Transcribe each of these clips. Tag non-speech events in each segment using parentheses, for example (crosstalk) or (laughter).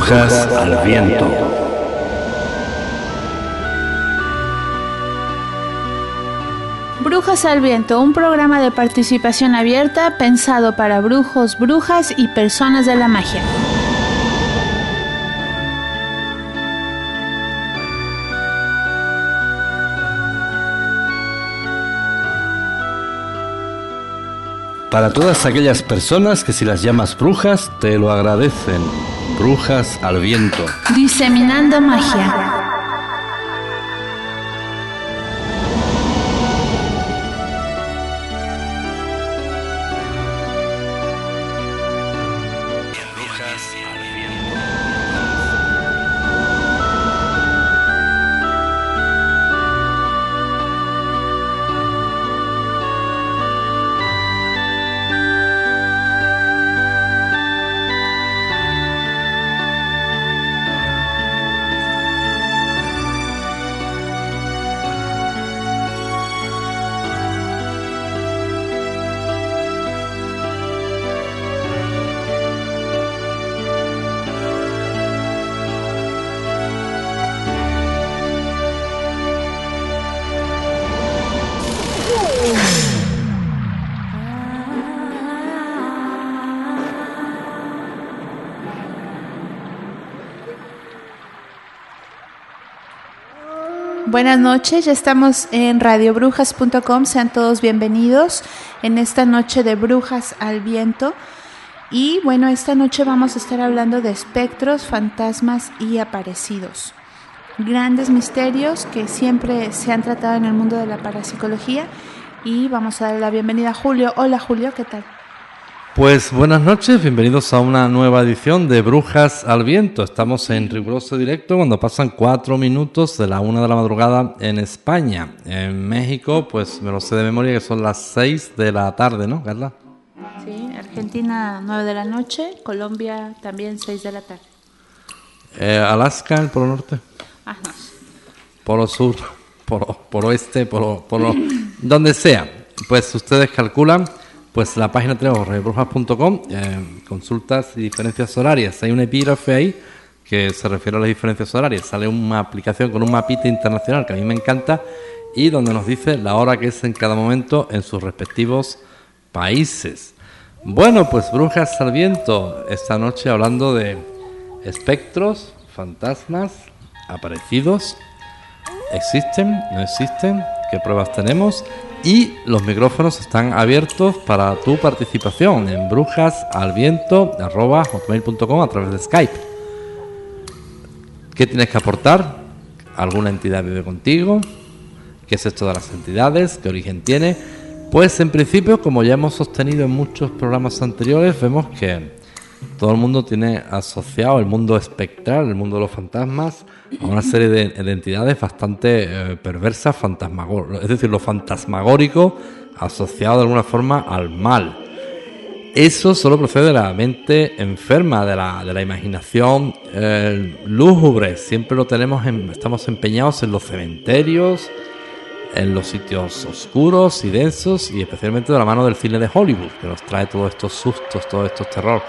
Brujas al viento. Brujas al Viento, un programa de participación abierta pensado para brujos, brujas y personas de la magia. Para todas aquellas personas que si las llamas brujas te lo agradecen. Brujas al viento. Diseminando magia. Buenas noches, ya estamos en radiobrujas.com, sean todos bienvenidos en esta noche de Brujas al Viento. Y bueno, esta noche vamos a estar hablando de espectros, fantasmas y aparecidos. Grandes misterios que siempre se han tratado en el mundo de la parapsicología. Y vamos a darle la bienvenida a Julio. Hola Julio, ¿qué tal? Pues buenas noches, bienvenidos a una nueva edición de Brujas al Viento. Estamos en riguroso directo cuando pasan cuatro minutos de la una de la madrugada en España. En México, pues me lo sé de memoria que son las seis de la tarde, ¿no, Carla? Sí, Argentina nueve de la noche, Colombia también seis de la tarde. Eh, Alaska, el Polo Norte. Ah, no. Polo Sur, (laughs) Polo, polo Oeste, Polo, polo donde sea. Pues ustedes calculan pues la página tenemos rebrujas.com, eh, consultas y diferencias horarias. Hay un epígrafe ahí que se refiere a las diferencias horarias. Sale una aplicación con un mapita internacional que a mí me encanta y donde nos dice la hora que es en cada momento en sus respectivos países. Bueno, pues Brujas al Viento, esta noche hablando de espectros, fantasmas, aparecidos. ¿Existen? ¿No existen? ¿Qué pruebas tenemos? Y los micrófonos están abiertos para tu participación en brujasalviento.com a través de Skype. ¿Qué tienes que aportar? ¿Alguna entidad vive contigo? ¿Qué es esto de las entidades? ¿Qué origen tiene? Pues en principio, como ya hemos sostenido en muchos programas anteriores, vemos que todo el mundo tiene asociado el mundo espectral, el mundo de los fantasmas, a una serie de, entidades bastante eh, perversas, fantasmagóricas, es decir, lo fantasmagórico asociado de alguna forma al mal. Eso solo procede de la mente enferma, de la, de la imaginación eh, lúgubre. Siempre lo tenemos, estamos empeñados en los cementerios, en los sitios oscuros y densos, y especialmente de la mano del cine de Hollywood, que nos trae todos estos sustos, todos estos terror.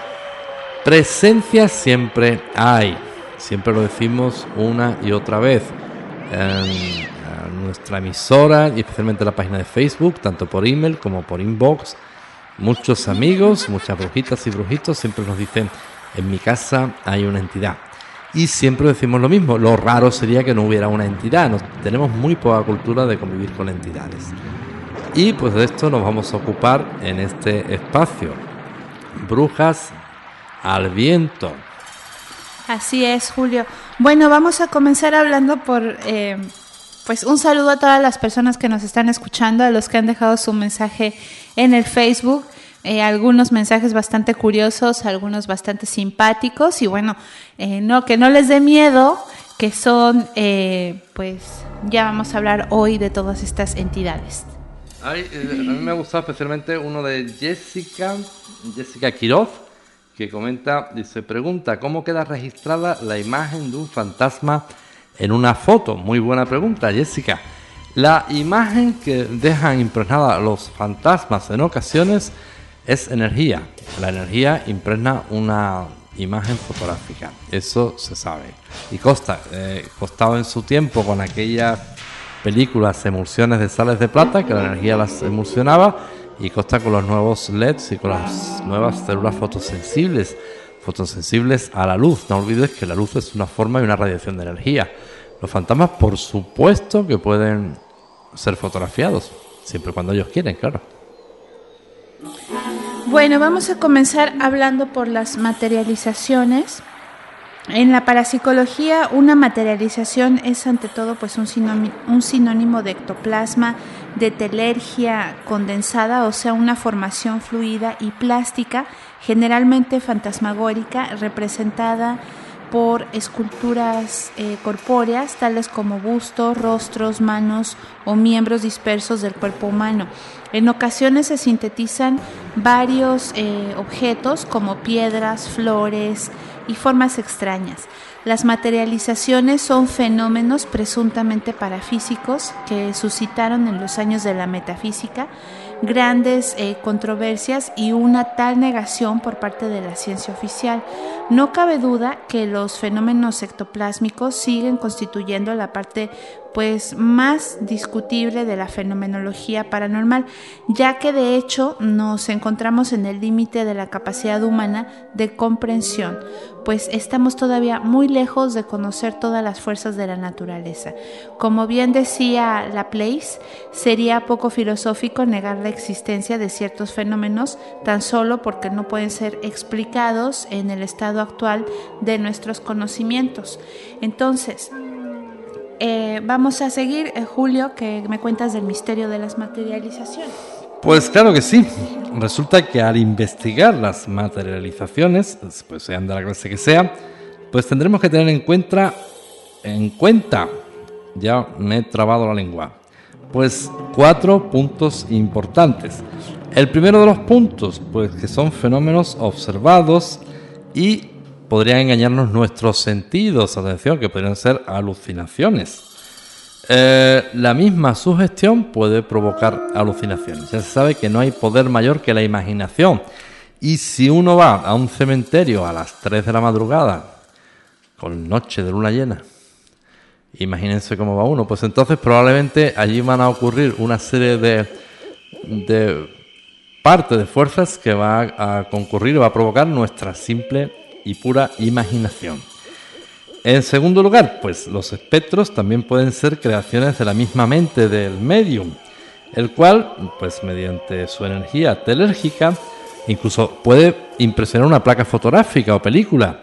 Presencia siempre hay, siempre lo decimos una y otra vez. En, nuestra emisora y especialmente en la página de Facebook, tanto por email como por inbox, muchos amigos, muchas brujitas y brujitos siempre nos dicen, en mi casa hay una entidad. Y siempre decimos lo mismo, lo raro sería que no hubiera una entidad, tenemos muy poca cultura de convivir con entidades. Y pues de esto nos vamos a ocupar en este espacio. Brujas al viento. Así es, Julio. Bueno, vamos a comenzar hablando por, eh, pues un saludo a todas las personas que nos están escuchando, a los que han dejado su mensaje en el Facebook. Eh, algunos mensajes bastante curiosos, algunos bastante simpáticos y bueno, eh, no que no les dé miedo, que son, pues ya vamos a hablar hoy de todas estas entidades. a mí me ha gustado especialmente uno de Jessica, Jessica Quiroz, que comenta, dice, pregunta, ¿cómo queda registrada la imagen de un fantasma en una foto? Muy buena pregunta, Jessica. La imagen que dejan impregnada los fantasmas en ocasiones es energía. La energía impregna una, imagen fotográfica. Eso se sabe. Y Costa, eh, costaba en su tiempo con aquellas películas emulsiones de sales de plata, que la energía las emulsionaba, y Costa con los nuevos LEDs y con las nuevas células fotosensibles, fotosensibles a la luz. No olvides que la luz es una forma y una radiación de energía. Los fantasmas, por supuesto, que pueden ser fotografiados, siempre cuando ellos quieren, claro. Bueno, vamos a comenzar hablando por las materializaciones. En la parapsicología, una materialización es ante todo pues un sinónimo, un sinónimo de ectoplasma, de telergia condensada, o sea, una formación fluida y plástica, generalmente fantasmagórica, representada por esculturas eh, corpóreas, tales como bustos, rostros, manos o miembros dispersos del cuerpo humano. En ocasiones se sintetizan varios eh, objetos como piedras, flores y formas extrañas. Las materializaciones son fenómenos presuntamente parafísicos que suscitaron en los años de la metafísica grandes eh, controversias y una tal negación por parte de la ciencia oficial. No cabe duda que los fenómenos ectoplásmicos siguen constituyendo la parte pues más discutible de la fenomenología paranormal, ya que de hecho nos encontramos en el límite de la capacidad humana de comprensión, pues estamos todavía muy lejos de conocer todas las fuerzas de la naturaleza. Como bien decía Laplace, sería poco filosófico negar la existencia de ciertos fenómenos tan solo porque no pueden ser explicados en el estado actual de nuestros conocimientos. Entonces, eh, vamos a seguir, eh, Julio, que me cuentas del misterio de las materializaciones. Pues claro que sí. Resulta que al investigar las materializaciones, pues sean de la clase que sea, pues tendremos que tener en cuenta, en cuenta, ya me he trabado la lengua, pues cuatro puntos importantes. El primero de los puntos, pues que son fenómenos observados y podrían engañarnos nuestros sentidos, atención, que podrían ser alucinaciones. Eh, la misma sugestión puede provocar alucinaciones. Ya se sabe que no hay poder mayor que la imaginación. Y si uno va a un cementerio a las 3 de la madrugada, con noche de luna llena, imagínense cómo va uno, pues entonces probablemente allí van a ocurrir una serie de, de parte de fuerzas que va a concurrir, va a provocar nuestra simple y pura imaginación. En segundo lugar, pues los espectros también pueden ser creaciones de la misma mente del medium, el cual, pues mediante su energía telérgica, incluso puede impresionar una placa fotográfica o película,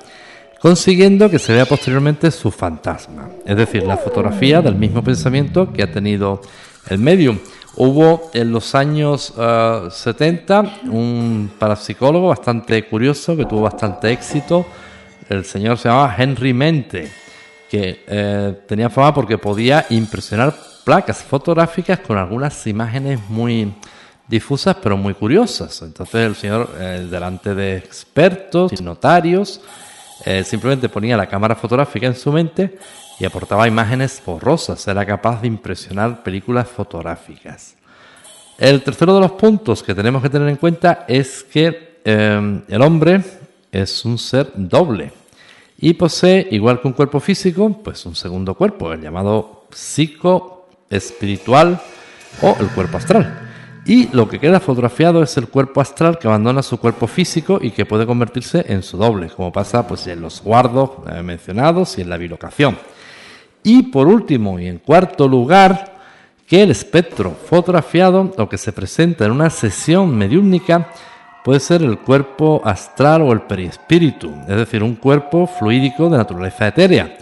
consiguiendo que se vea posteriormente su fantasma, es decir, la fotografía del mismo pensamiento que ha tenido el medium. Hubo en los años 70 eh, un parapsicólogo bastante curioso que tuvo bastante éxito. El señor se llamaba Henry Mente, que eh, tenía fama porque podía impresionar placas fotográficas con algunas imágenes muy difusas pero muy curiosas. Entonces el señor, eh, delante de expertos y notarios, simplemente ponía la cámara fotográfica en su mente y aportaba imágenes borrosas, era capaz de impresionar películas fotográficas. El tercero de los puntos que tenemos que tener en cuenta es que eh, el hombre es un ser doble y posee, igual que un cuerpo físico, pues un segundo cuerpo, el llamado psico espiritual o el cuerpo astral. Y lo que queda fotografiado es el cuerpo astral que abandona su cuerpo físico y que puede convertirse en su doble, como pasa pues, en los guardos eh, mencionados y en la bilocación. Y por último y en cuarto lugar, que el espectro fotografiado o que se presenta en una sesión mediúnica puede ser el cuerpo astral o el perispíritu, es decir, un cuerpo fluídico de naturaleza etérea,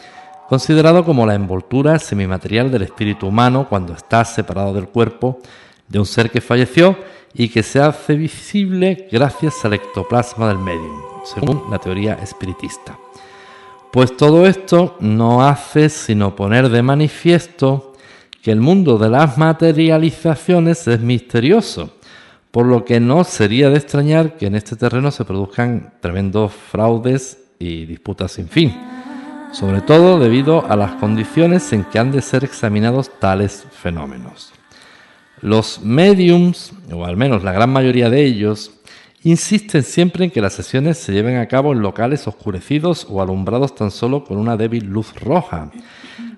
considerado como la envoltura semimaterial del espíritu humano cuando está separado del cuerpo de un ser que falleció y que se hace visible gracias al ectoplasma del medium, según la teoría espiritista. Pues todo esto no hace sino poner de manifiesto que el mundo de las materializaciones es misterioso, por lo que no sería de extrañar que en este terreno se produzcan tremendos fraudes y disputas sin fin, sobre todo debido a las condiciones en que han de ser examinados tales fenómenos. Los mediums, o al menos la gran mayoría de ellos, insisten siempre en que las sesiones se lleven a cabo en locales oscurecidos o alumbrados tan solo con una débil luz roja.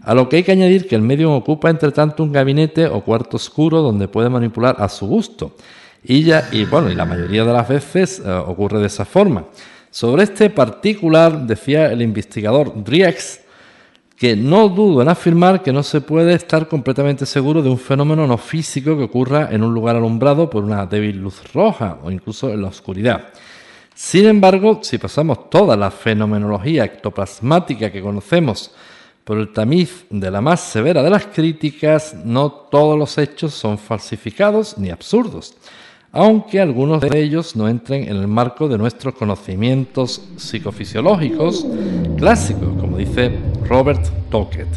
A lo que hay que añadir que el medium ocupa entre tanto un gabinete o cuarto oscuro donde puede manipular a su gusto. Y bueno, la mayoría de las veces eh, ocurre de esa forma. Sobre este particular decía el investigador Driex que no dudo en afirmar que no se puede estar completamente seguro de un fenómeno no físico que ocurra en un lugar alumbrado por una débil luz roja o incluso en la oscuridad. Sin embargo, si pasamos toda la fenomenología ectoplasmática que conocemos por el tamiz de la más severa de las críticas, no todos los hechos son falsificados ni absurdos aunque algunos de ellos no entren en el marco de nuestros conocimientos psicofisiológicos clásicos, como dice Robert Tocket.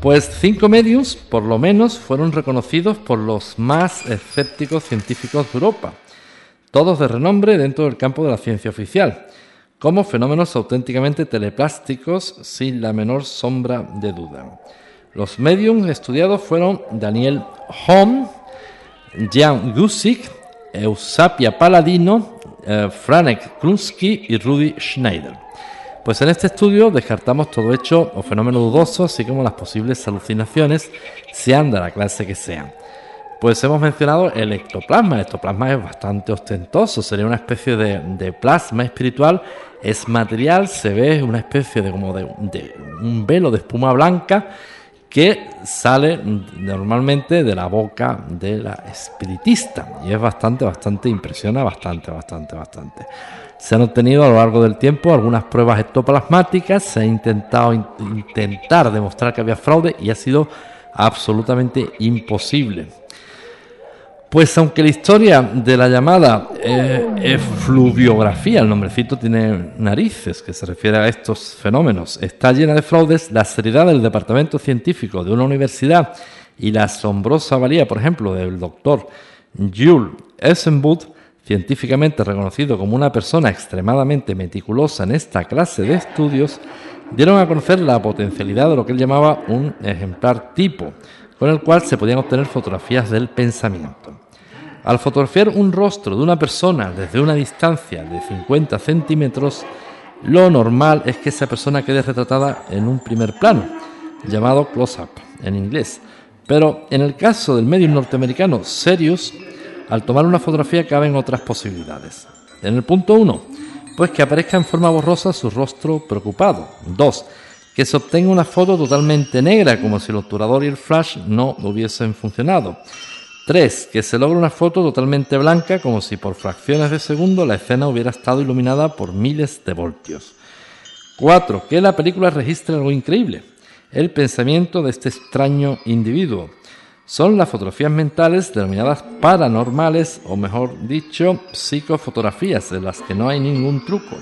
Pues cinco medios, por lo menos, fueron reconocidos por los más escépticos científicos de Europa, todos de renombre dentro del campo de la ciencia oficial, como fenómenos auténticamente teleplásticos sin la menor sombra de duda. Los mediums estudiados fueron Daniel Hom, Jan Gusik, Eusapia Paladino, eh, Franek Klunsky y Rudy Schneider. Pues en este estudio descartamos todo hecho o fenómeno dudoso, así como las posibles alucinaciones, sean de la clase que sean. Pues hemos mencionado el ectoplasma. El ectoplasma es bastante ostentoso, sería una especie de, plasma espiritual. Es material, se ve una especie de como de un velo de espuma blanca que sale normalmente de la boca de la espiritista y es bastante, bastante, impresiona bastante, bastante, bastante. Se han obtenido a lo largo del tiempo algunas pruebas ectoplasmáticas, se ha intentado intentar demostrar que había fraude y ha sido absolutamente imposible. Pues aunque la historia de la llamada eh, fluviografía, el nombrecito tiene narices, que se refiere a estos fenómenos, está llena de fraudes, la seriedad del departamento científico de una universidad y la asombrosa valía, por ejemplo, del doctor Jules Essenwood, científicamente reconocido como una persona extremadamente meticulosa en esta clase de estudios, dieron a conocer la potencialidad de lo que él llamaba un ejemplar tipo, con el cual se podían obtener fotografías del pensamiento. Al fotografiar un rostro de una persona desde una distancia de 50 centímetros, lo normal es que esa persona quede retratada en un primer plano, llamado close-up en inglés. Pero en el caso del medio norteamericano Serious, al tomar una fotografía caben otras posibilidades. En el punto 1, pues que aparezca en forma borrosa su rostro preocupado. 2 que se obtenga una foto totalmente negra, como si el obturador y el flash no hubiesen funcionado. 3. Que se logre una foto totalmente blanca, como si por fracciones de segundo la escena hubiera estado iluminada por miles de voltios. 4. Que la película registre algo increíble, el pensamiento de este extraño individuo. Son las fotografías mentales denominadas paranormales, o mejor dicho, psicofotografías, de las que no hay ningún truco.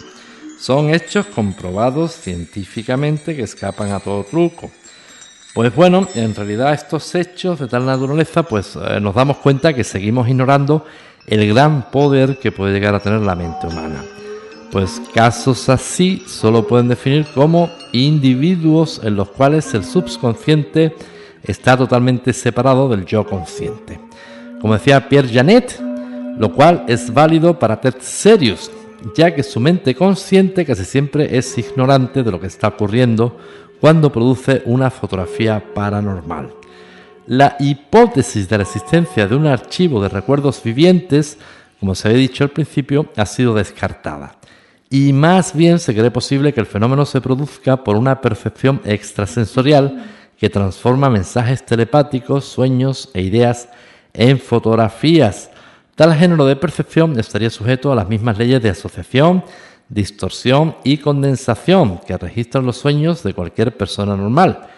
Son hechos comprobados científicamente que escapan a todo truco. Pues bueno, en realidad estos hechos de tal naturaleza, pues eh, nos damos cuenta que seguimos ignorando el gran poder que puede llegar a tener la mente humana. Pues casos así solo pueden definir como individuos en los cuales el subconsciente está totalmente separado del yo consciente. Como decía Pierre Janet, lo cual es válido para Ted Serious, ya que su mente consciente casi siempre es ignorante de lo que está ocurriendo cuando produce una fotografía paranormal. La hipótesis de la existencia de un archivo de recuerdos vivientes, como se había dicho al principio, ha sido descartada. Y más bien se cree posible que el fenómeno se produzca por una percepción extrasensorial que transforma mensajes telepáticos, sueños e ideas en fotografías, Tal género de percepción estaría sujeto a las mismas leyes de asociación, distorsión y condensación que registran los sueños de cualquier persona normal.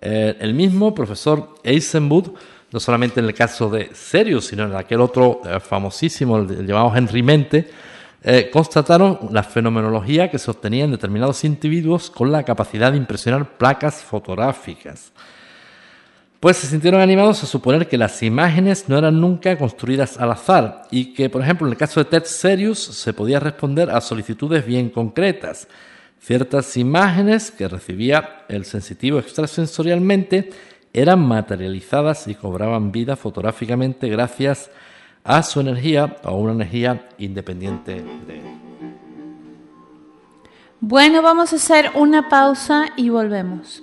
Eh, el mismo profesor Eisenwood, no solamente en el caso de Serious, sino en aquel otro eh, famosísimo, el, llamado Henry Mente, eh, constataron la fenomenología que se obtenía en determinados individuos con la capacidad de impresionar placas fotográficas pues se sintieron animados a suponer que las imágenes no eran nunca construidas al azar y que, por ejemplo, en el caso de Ted Serious se podía responder a solicitudes bien concretas. Ciertas imágenes que recibía el sensitivo extrasensorialmente eran materializadas y cobraban vida fotográficamente gracias a su energía o una energía independiente de él. Bueno, vamos a hacer una pausa y volvemos.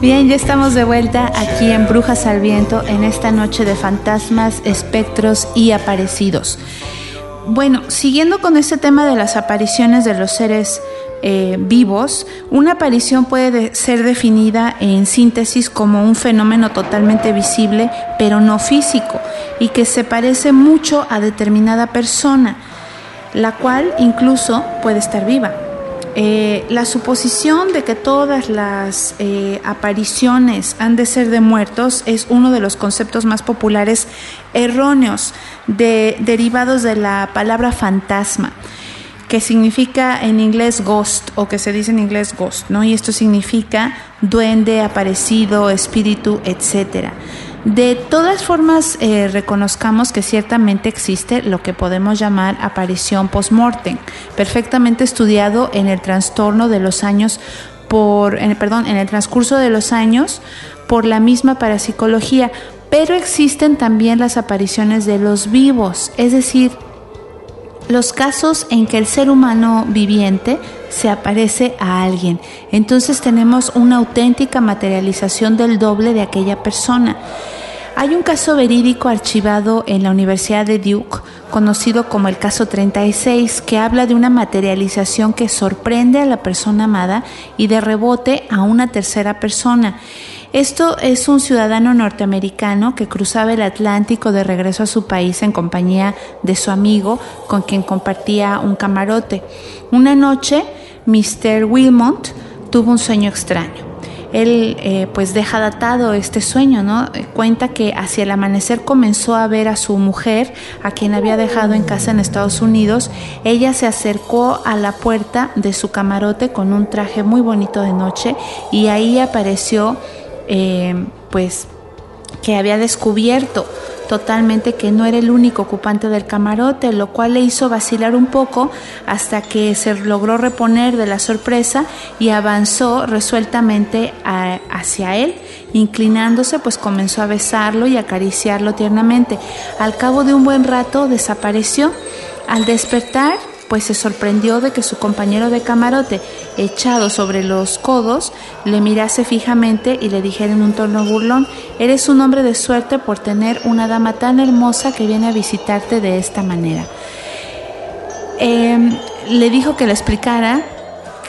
Bien, ya estamos de vuelta aquí en Brujas al Viento en esta noche de fantasmas, espectros y aparecidos. Bueno, siguiendo con este tema de las apariciones de los seres eh, vivos, una aparición puede de- ser definida en síntesis como un fenómeno totalmente visible, pero no físico, y que se parece mucho a determinada persona, la cual incluso puede estar viva. Eh, la suposición de que todas las eh, apariciones han de ser de muertos es uno de los conceptos más populares erróneos de- derivados de la palabra fantasma que significa en inglés ghost o que se dice en inglés ghost, ¿no? Y esto significa duende, aparecido, espíritu, etcétera. De todas formas, eh, reconozcamos que ciertamente existe lo que podemos llamar aparición post-mortem, perfectamente estudiado en el trastorno de los años por, perdón, en el transcurso de los años por la misma parapsicología, pero existen también las apariciones de los vivos, es decir, los casos en que el ser humano viviente se aparece a alguien. Entonces tenemos una auténtica materialización del doble de aquella persona. Hay un caso verídico archivado en la Universidad de Duke, conocido como el caso 36, que habla de una materialización que sorprende a la persona amada y de rebote a una tercera persona. Esto es un ciudadano norteamericano que cruzaba el Atlántico de regreso a su país en compañía de su amigo con quien compartía un camarote. Una noche, Mr. Wilmot tuvo un sueño extraño. Él eh, pues deja datado este sueño, ¿no? Cuenta que hacia el amanecer comenzó a ver a su mujer, a quien había dejado en casa en Estados Unidos. Ella se acercó a la puerta de su camarote con un traje muy bonito de noche y ahí apareció eh, pues que había descubierto totalmente que no era el único ocupante del camarote, lo cual le hizo vacilar un poco hasta que se logró reponer de la sorpresa y avanzó resueltamente hacia él, inclinándose pues comenzó a besarlo y acariciarlo tiernamente. Al cabo de un buen rato desapareció. Al despertar pues se sorprendió de que su compañero de camarote, echado sobre los codos, le mirase fijamente y le dijera en un tono burlón, eres un hombre de suerte por tener una dama tan hermosa que viene a visitarte de esta manera. Eh, le dijo que le explicara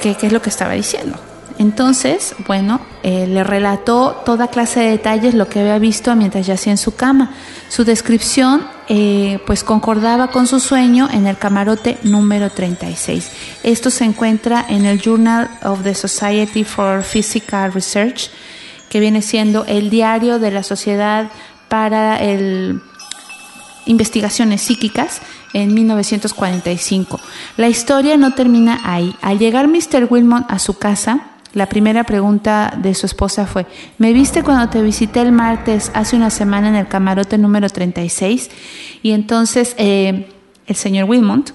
qué es lo que estaba diciendo. Entonces, bueno, eh, le relató toda clase de detalles lo que había visto mientras yacía en su cama. Su descripción, eh, pues, concordaba con su sueño en el camarote número 36. Esto se encuentra en el Journal of the Society for Physical Research, que viene siendo el diario de la Sociedad para el investigaciones psíquicas en 1945. La historia no termina ahí. Al llegar Mr. Wilmot a su casa, la primera pregunta de su esposa fue, ¿me viste cuando te visité el martes hace una semana en el camarote número 36? Y entonces eh, el señor Wilmot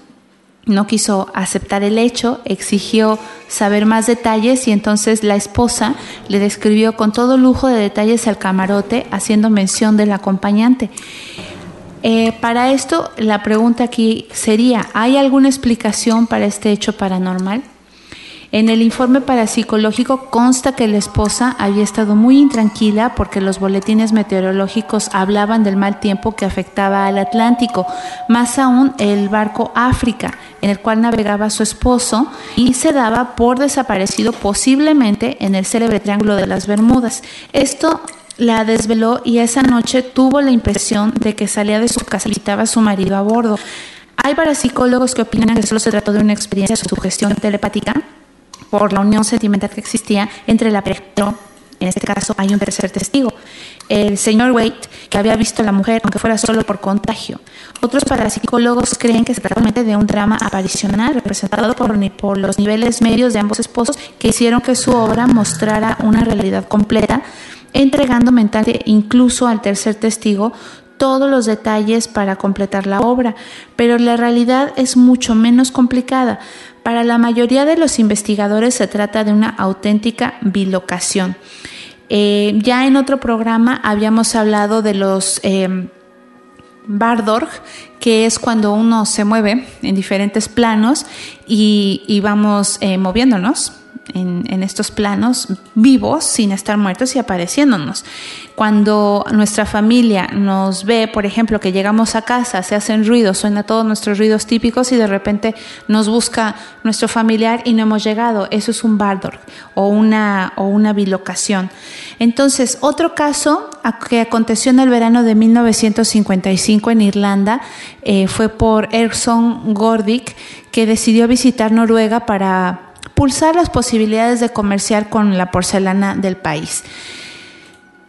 no quiso aceptar el hecho, exigió saber más detalles y entonces la esposa le describió con todo lujo de detalles al camarote, haciendo mención del acompañante. Eh, para esto, la pregunta aquí sería, ¿hay alguna explicación para este hecho paranormal? En el informe parapsicológico consta que la esposa había estado muy intranquila porque los boletines meteorológicos hablaban del mal tiempo que afectaba al Atlántico, más aún el barco África, en el cual navegaba su esposo y se daba por desaparecido posiblemente en el célebre Triángulo de las Bermudas. Esto la desveló y esa noche tuvo la impresión de que salía de su casa y visitaba a su marido a bordo. Hay parapsicólogos que opinan que solo se trató de una experiencia de sugestión telepática por la unión sentimental que existía entre la pareja. En este caso hay un tercer testigo, el señor Waite, que había visto a la mujer, aunque fuera solo por contagio. Otros parapsicólogos creen que se trata de un drama aparicional representado por, por los niveles medios de ambos esposos que hicieron que su obra mostrara una realidad completa, entregando mentalmente incluso al tercer testigo todos los detalles para completar la obra, pero la realidad es mucho menos complicada. Para la mayoría de los investigadores se trata de una auténtica bilocación. Eh, ya en otro programa habíamos hablado de los eh, Bardorg, que es cuando uno se mueve en diferentes planos y, vamos eh, moviéndonos en, estos planos vivos sin estar muertos y apareciéndonos. Cuando nuestra familia nos ve, por ejemplo, que llegamos a casa, se hacen ruidos, suena todos nuestros ruidos típicos y de repente nos busca nuestro familiar y no hemos llegado, eso es un bardor o una, o una bilocación. Entonces, otro caso que aconteció en el verano de 1955 en Irlanda eh, fue por Erson Gordick, que decidió visitar Noruega para pulsar las posibilidades de comerciar con la porcelana del país.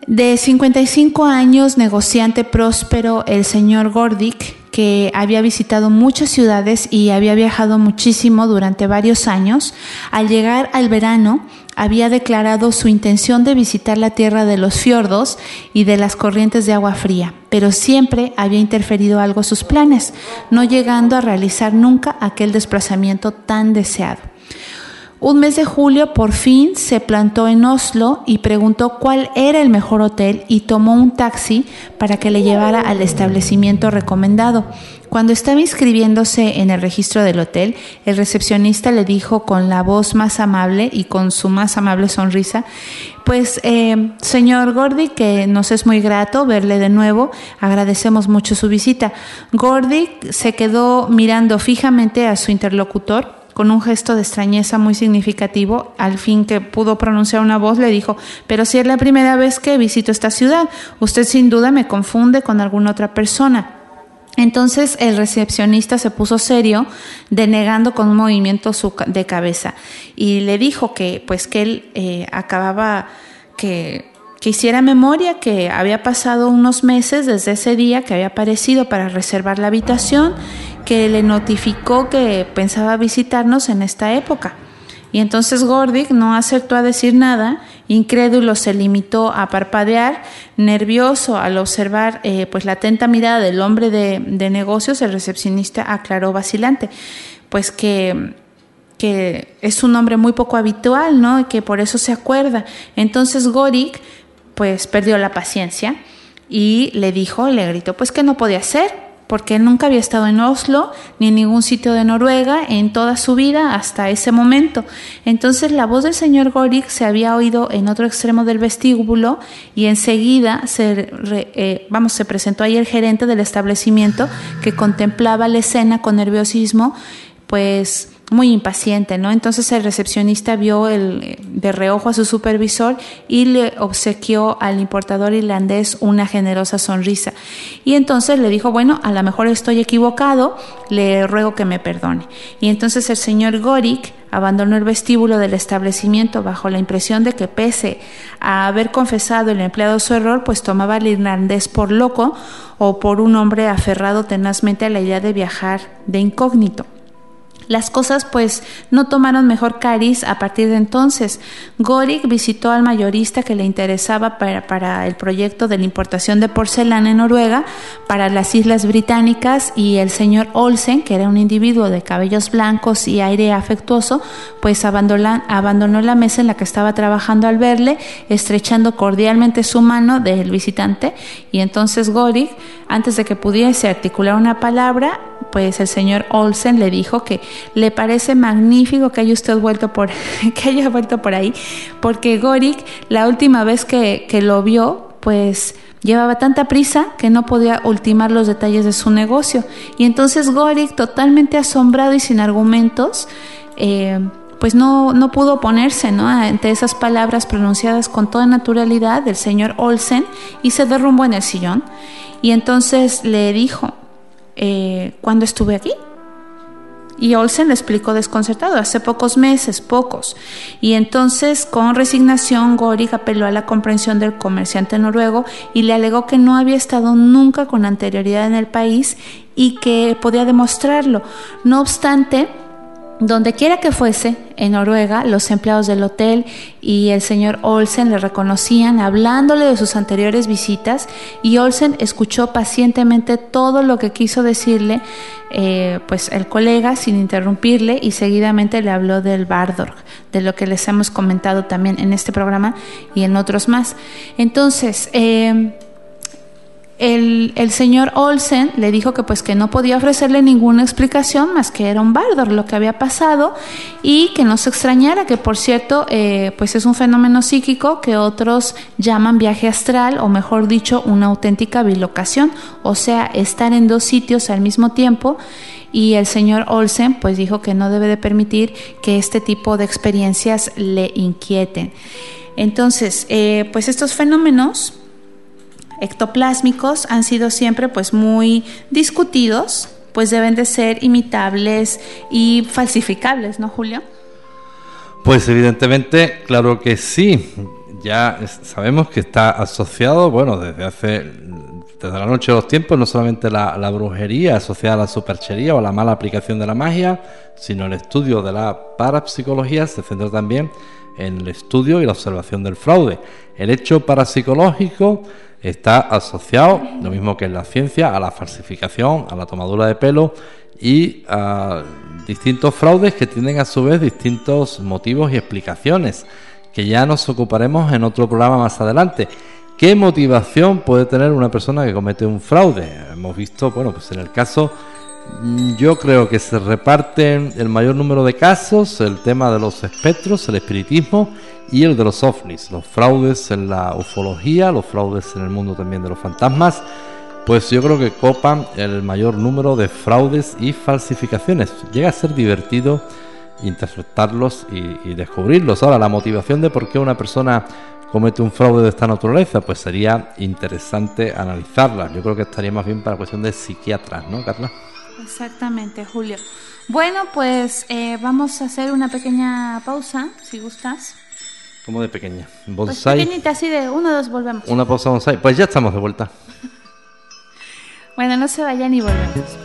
De 55 años, negociante próspero, el señor Gordick, que había visitado muchas ciudades y había viajado muchísimo durante varios años, al llegar al verano había declarado su intención de visitar la tierra de los fiordos y de las corrientes de agua fría, pero siempre había interferido algo sus planes, no llegando a realizar nunca aquel desplazamiento tan deseado. Un mes de julio por fin se plantó en Oslo y preguntó cuál era el mejor hotel y tomó un taxi para que le llevara al establecimiento recomendado. Cuando estaba inscribiéndose en el registro del hotel, el recepcionista le dijo con la voz más amable y con su más amable sonrisa, pues eh, señor Gordy, que nos es muy grato verle de nuevo, agradecemos mucho su visita. Gordy se quedó mirando fijamente a su interlocutor con un gesto de extrañeza muy significativo, al fin que pudo pronunciar una voz, le dijo, pero si es la primera vez que visito esta ciudad, usted sin duda me confunde con alguna otra persona. Entonces el recepcionista se puso serio, denegando con un movimiento de cabeza, y le dijo que, pues, que él eh, acababa que que hiciera memoria que había pasado unos meses desde ese día que había aparecido para reservar la habitación que le notificó que pensaba visitarnos en esta época. Y entonces Gordic no acertó a decir nada, incrédulo se limitó a parpadear, nervioso al observar eh, pues la atenta mirada del hombre de, negocios, el recepcionista aclaró vacilante, pues que, que es un hombre muy poco habitual, ¿no? Y que por eso se acuerda. Entonces Gordic pues perdió la paciencia y le dijo, le gritó, pues que no podía hacer, porque nunca había estado en Oslo ni en ningún sitio de Noruega en toda su vida hasta ese momento. Entonces la voz del señor Gorik se había oído en otro extremo del vestíbulo y enseguida se, eh, vamos, se presentó ahí el gerente del establecimiento que contemplaba la escena con nerviosismo, pues muy impaciente, ¿no? Entonces el recepcionista vio el, de reojo a su supervisor y le obsequió al importador irlandés una generosa sonrisa. Y entonces le dijo, bueno, a lo mejor estoy equivocado, le ruego que me perdone. Y entonces el señor Gorik abandonó el vestíbulo del establecimiento bajo la impresión de que pese a haber confesado el empleado su error, pues tomaba al irlandés por loco o por un hombre aferrado tenazmente a la idea de viajar de incógnito. Las cosas pues no tomaron mejor cariz a partir de entonces. Gorik visitó al mayorista que le interesaba para, el proyecto de la importación de porcelana en Noruega para las Islas Británicas y el señor Olsen, que era un individuo de cabellos blancos y aire afectuoso, pues abandonó, la mesa en la que estaba trabajando al verle, estrechando cordialmente su mano del visitante y entonces Gorik, antes de que pudiese articular una palabra, pues el señor Olsen le dijo que le parece magnífico que haya usted vuelto por, (laughs) que haya vuelto por ahí, porque Gorik, la última vez que, lo vio, pues llevaba tanta prisa que no podía ultimar los detalles de su negocio. Y entonces Gorik, totalmente asombrado y sin argumentos, eh, pues no, no pudo oponerse ¿no? ante esas palabras pronunciadas con toda naturalidad del señor Olsen y se derrumbó en el sillón. Y entonces le dijo, eh, ¿cuándo estuve aquí? Y Olsen le explicó desconcertado, hace pocos meses, pocos. Y entonces, con resignación, Gorig apeló a la comprensión del comerciante noruego y le alegó que no había estado nunca con anterioridad en el país y que podía demostrarlo. No obstante, donde quiera que fuese, en Noruega, los empleados del hotel y el señor Olsen le reconocían hablándole de sus anteriores visitas y Olsen escuchó pacientemente todo lo que quiso decirle eh, pues el colega sin interrumpirle y seguidamente le habló del Bardorg, de lo que les hemos comentado también en este programa y en otros más. Entonces, eh, el, señor Olsen le dijo que pues que no podía ofrecerle ninguna explicación más que era un Bardor lo que había pasado y que no se extrañara que por cierto eh, pues es un fenómeno psíquico que otros llaman viaje astral o mejor dicho una auténtica bilocación o sea estar en dos sitios al mismo tiempo y el señor Olsen pues dijo que no debe de permitir que este tipo de experiencias le inquieten. Entonces eh, pues estos fenómenos ectoplásmicos han sido siempre pues muy discutidos, pues deben de ser imitables y falsificables, ¿no, Julio? Pues evidentemente, claro que sí. Ya sabemos que está asociado, bueno, desde hace desde la noche de los tiempos, no solamente la, brujería asociada a la superchería o la mala aplicación de la magia, sino el estudio de la parapsicología se centra también en el estudio y la observación del fraude. El hecho parapsicológico está asociado, lo mismo que en la ciencia, a la falsificación, a la tomadura de pelo y a distintos fraudes que tienen a su vez distintos motivos y explicaciones, que ya nos ocuparemos en otro programa más adelante. ¿Qué motivación puede tener una persona que comete un fraude? Hemos visto, bueno, pues en el caso yo creo que se reparten el mayor número de casos, el tema de los espectros, el espiritismo y el de los ovnis, los fraudes en la ufología, los fraudes en el mundo también de los fantasmas, pues yo creo que copan el mayor número de fraudes y falsificaciones. Llega a ser divertido interpretarlos y, y descubrirlos. Ahora, la motivación de por qué una persona comete un fraude de esta naturaleza, pues sería interesante analizarla. Yo creo que estaría más bien para cuestión de psiquiatras, ¿no, Carla? Exactamente, Julio. Bueno, pues eh, vamos a hacer una pequeña pausa, si gustas. ¿Cómo de pequeña? Pues ¿Bonsai? Pues pequeñita, así de uno o dos volvemos. Una pausa bonsai. Pues ya estamos de vuelta. (laughs) bueno, no se vayan y volvemos.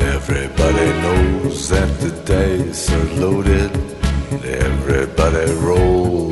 Everybody knows that the dice are loaded. Everybody rolls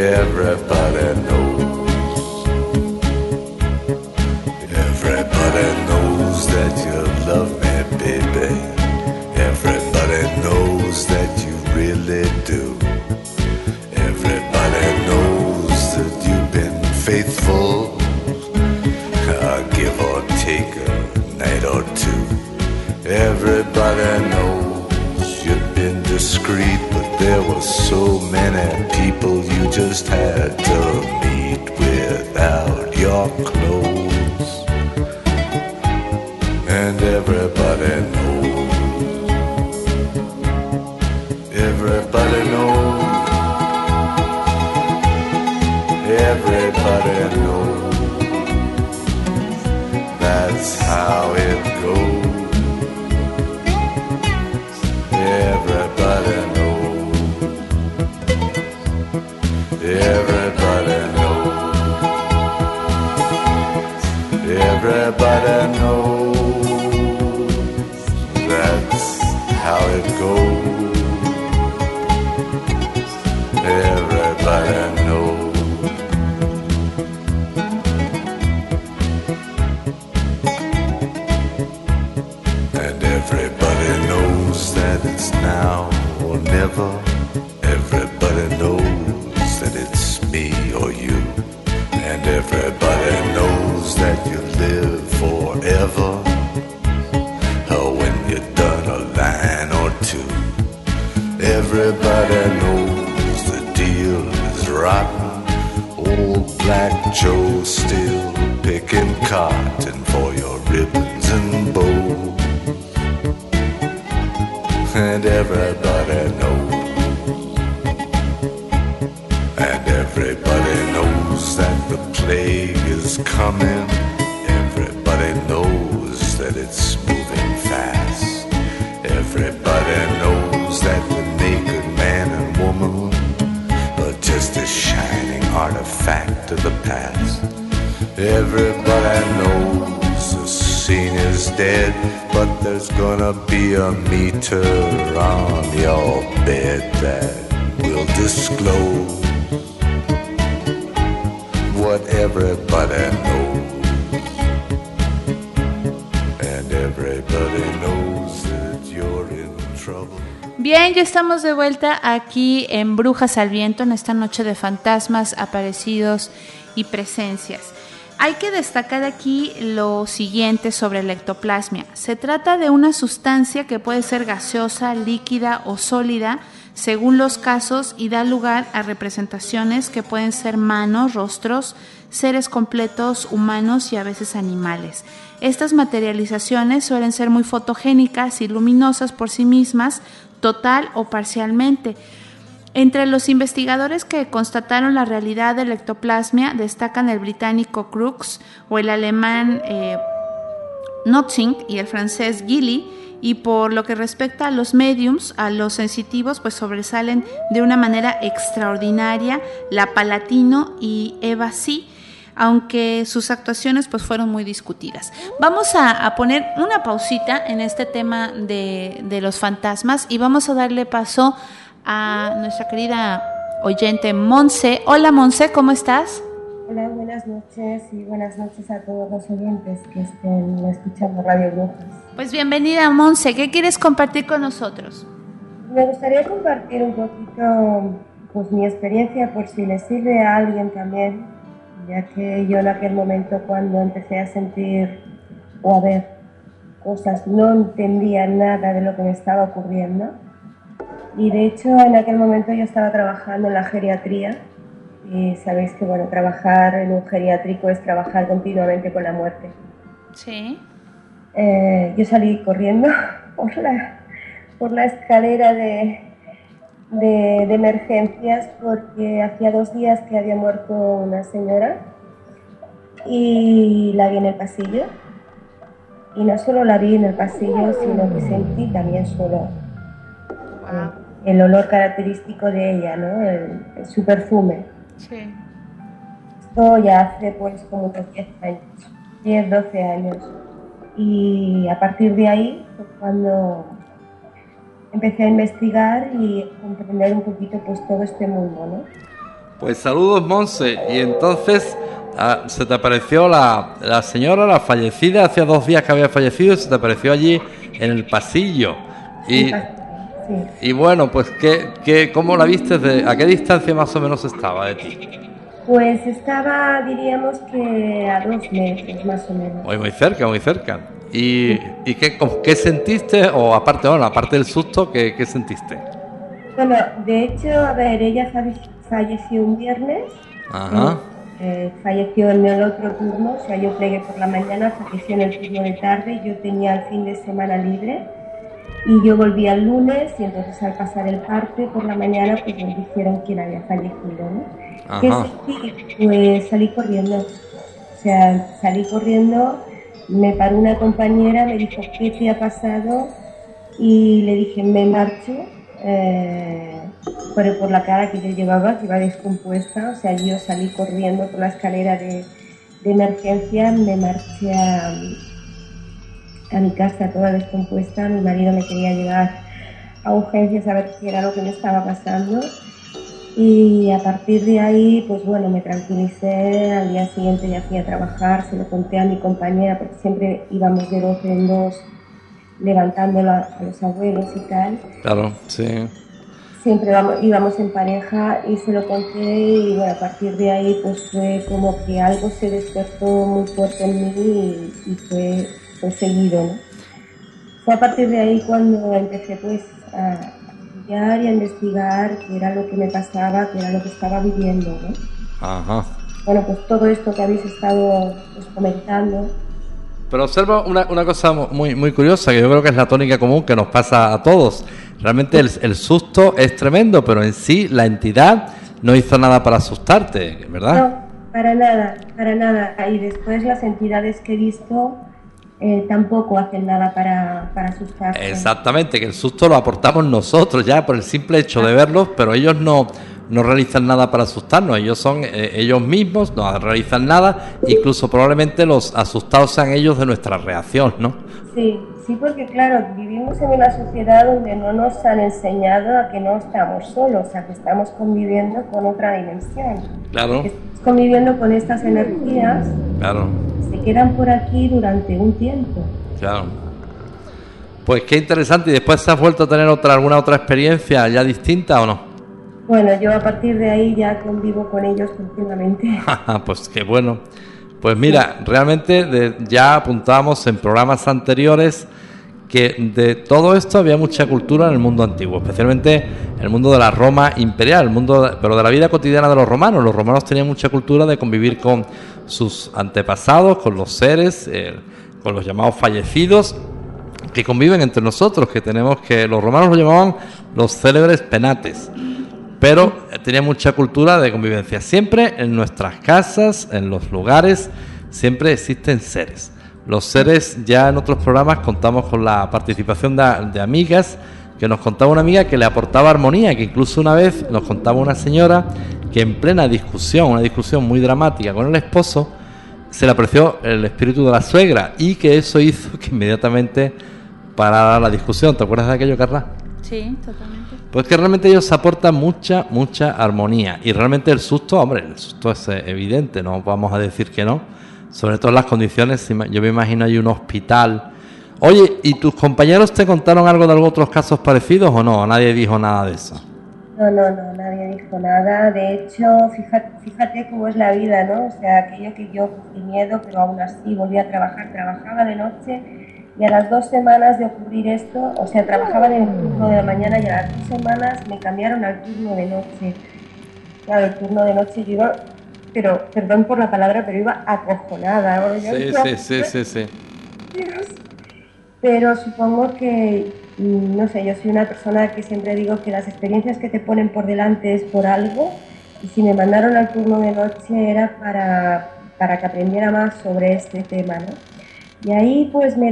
Everybody knows. Everybody knows that you love me, baby. Everybody knows that you really do. Everybody knows that you've been faithful. I give or take a night or two. Everybody knows you've been discreet so many people you just had to everybody knows that the plague is coming. Everybody knows that it's moving fast. Everybody knows that the naked man and woman are just a shining artifact of the past. Everybody knows the scene is dead, but there's gonna be a meter on your bed that will disclose everybody knows. Bien, ya estamos de vuelta aquí en Brujas al Viento en esta noche de fantasmas, aparecidos y presencias. Hay que destacar aquí lo siguiente sobre la ectoplasmia. Se trata de una sustancia que puede ser gaseosa, líquida o sólida según los casos y da lugar a representaciones que pueden ser manos, rostros, seres completos, humanos y a veces animales. Estas materializaciones suelen ser muy fotogénicas y luminosas por sí mismas, total o parcialmente. Entre los investigadores que constataron la realidad de la ectoplasmia destacan el británico Crookes o el alemán eh, Notzing y el francés Gilly, y por lo que respecta a los mediums, a los sensitivos, pues sobresalen de una manera extraordinaria la Palatino y Eva Sí, aunque sus actuaciones pues fueron muy discutidas. Vamos a, poner una pausita en este tema de, de los fantasmas y vamos a darle paso a nuestra querida oyente Monse. Hola Monse, ¿cómo estás? Hola, buenas noches y buenas noches a todos los oyentes que estén escuchando Radio Brujas. Pues bienvenida Monse, ¿qué quieres compartir con nosotros? Me gustaría compartir un poquito pues, mi experiencia por si le sirve a alguien también, ya que yo en aquel momento cuando empecé a sentir o a ver cosas no entendía nada de lo que me estaba ocurriendo. Y de hecho en aquel momento yo estaba trabajando en la geriatría y sabéis que bueno, trabajar en un geriátrico es trabajar continuamente con la muerte. Sí. Eh, yo salí corriendo (laughs) por la, por la escalera de, de, de emergencias porque hacía dos días que había muerto una señora y la vi en el pasillo. Y no solo la vi en el pasillo, sino que sentí también su olor. Wow. El olor característico de ella, ¿no? El- el- su perfume. Sí. Esto ya hace pues como unos 10 años, 10, 12 años. Y a partir de ahí fue cuando empecé a investigar y comprender un poquito pues todo este mundo, ¿no? Pues saludos, Monse. Y entonces ah, se te apareció la, la señora, la fallecida, hacía dos días que había fallecido, se te apareció allí en el pasillo. Y, Sí. y bueno, pues ¿qué, qué, ¿cómo la viste? De, ¿A qué distancia más o menos estaba de ti? Pues estaba, diríamos que a dos meses más o menos. Muy, muy cerca, muy cerca. ¿Y, y qué, qué sentiste? O aparte, bueno, aparte del susto, ¿qué, qué sentiste? Bueno, de hecho, a ver, ella falle- falleció un viernes. Ajá. Eh, falleció en el otro turno, o sea, yo plegué por la mañana, falleció en el turno de tarde, yo tenía el fin de semana libre y yo volví al lunes y entonces al pasar el parte por la mañana pues me dijeron quién había fallecido, ¿no? ¿Qué sentí? Pues salí corriendo, o sea, salí corriendo, me paró una compañera, me dijo, ¿qué te ha pasado? Y le dije, me marcho, eh, pero por la cara que yo llevaba, que iba descompuesta, o sea, yo salí corriendo por la escalera de, de emergencia, me marché a, a mi casa toda descompuesta, mi marido me quería llevar a urgencias a ver qué era lo que me estaba pasando. Y a partir de ahí, pues bueno, me tranquilicé, al día siguiente ya fui a trabajar, se lo conté a mi compañera, porque siempre íbamos de dos en dos levantando la- a los abuelos y tal. Claro, sí. Siempre vamos- íbamos en pareja y se lo conté y bueno, a partir de ahí pues fue como que algo se despertó muy fuerte en mí y, y fue, fue seguido, ¿no? Fue a partir de ahí cuando empecé pues a estudiar y a investigar qué era lo que me pasaba, qué era lo que estaba viviendo, ¿no? Ajá. Bueno, pues todo esto que habéis estado pues, comentando, Pero observo una, una cosa muy, muy curiosa, que yo creo que es la tónica común que nos pasa a todos. Realmente el, el susto es tremendo, pero en sí la entidad no hizo nada para asustarte, ¿verdad? No, para nada, para nada. Y después las entidades que he visto eh, tampoco hacen nada para, para asustarse. Exactamente, que el susto lo aportamos nosotros ya por el simple hecho de verlos, pero ellos no, no realizan nada para asustarnos, ellos son eh, ellos mismos, no realizan nada, incluso probablemente los asustados sean ellos de nuestra reacción, ¿no? Sí, sí, porque claro, vivimos en una sociedad donde no nos han enseñado a que no estamos solos, a que estamos conviviendo con otra dimensión. Claro, estamos conviviendo con estas energías claro, que se quedan por aquí durante un tiempo. claro. Pues qué interesante, y después has vuelto a tener otra, alguna otra experiencia ya distinta o no? Bueno, yo a partir de ahí ya convivo con ellos continuamente. (laughs) pues qué bueno. Pues mira, realmente de- ya apuntábamos en programas anteriores que de todo esto había mucha cultura en el mundo antiguo, especialmente en el mundo de la Roma imperial, el mundo de- pero de la vida cotidiana de los romanos. Los romanos tenían mucha cultura de convivir con sus antepasados, con los seres, eh, con los llamados fallecidos, que conviven entre nosotros, que tenemos que los romanos lo llamaban los célebres penates pero eh, tenía mucha cultura de convivencia. Siempre en nuestras casas, en los lugares, siempre existen seres. Los seres, ya en otros programas contamos con la participación de, de amigas, que nos contaba una amiga que le aportaba armonía, que incluso una vez nos contaba una señora que en plena discusión, una discusión muy dramática con el esposo, se le apreció el espíritu de la suegra y que eso hizo que inmediatamente parara la discusión. ¿Te acuerdas de aquello, Carla? Sí, totalmente. Pues que realmente ellos aportan mucha, mucha armonía. Y realmente el susto, hombre, el susto es eh, evidente, no vamos a decir que no. Sobre todo las condiciones, yo me imagino hay un hospital. Oye, ¿y tus compañeros te contaron algo de algunos otros casos parecidos o no? Nadie dijo nada de eso. No, no, no, nadie dijo nada. De hecho, fíjate, fíjate cómo es la vida, ¿no? O sea, aquello que yo sentí miedo, pero aún así volví a trabajar. Trabajaba de noche y a las dos semanas de ocurrir esto, o sea, trabajaba en el turno de la mañana y a las dos semanas me cambiaron al turno de noche. Claro, el turno de noche yo iba, pero, perdón por la palabra, pero iba acojonada. Yo iba- sí, sí. Dios. Pero supongo que, mm, no sé, yo soy una persona que siempre digo que las experiencias que te ponen por delante es por algo. Y si me mandaron al turno de noche era para, para que aprendiera más sobre este tema, ¿no? Y ahí pues me,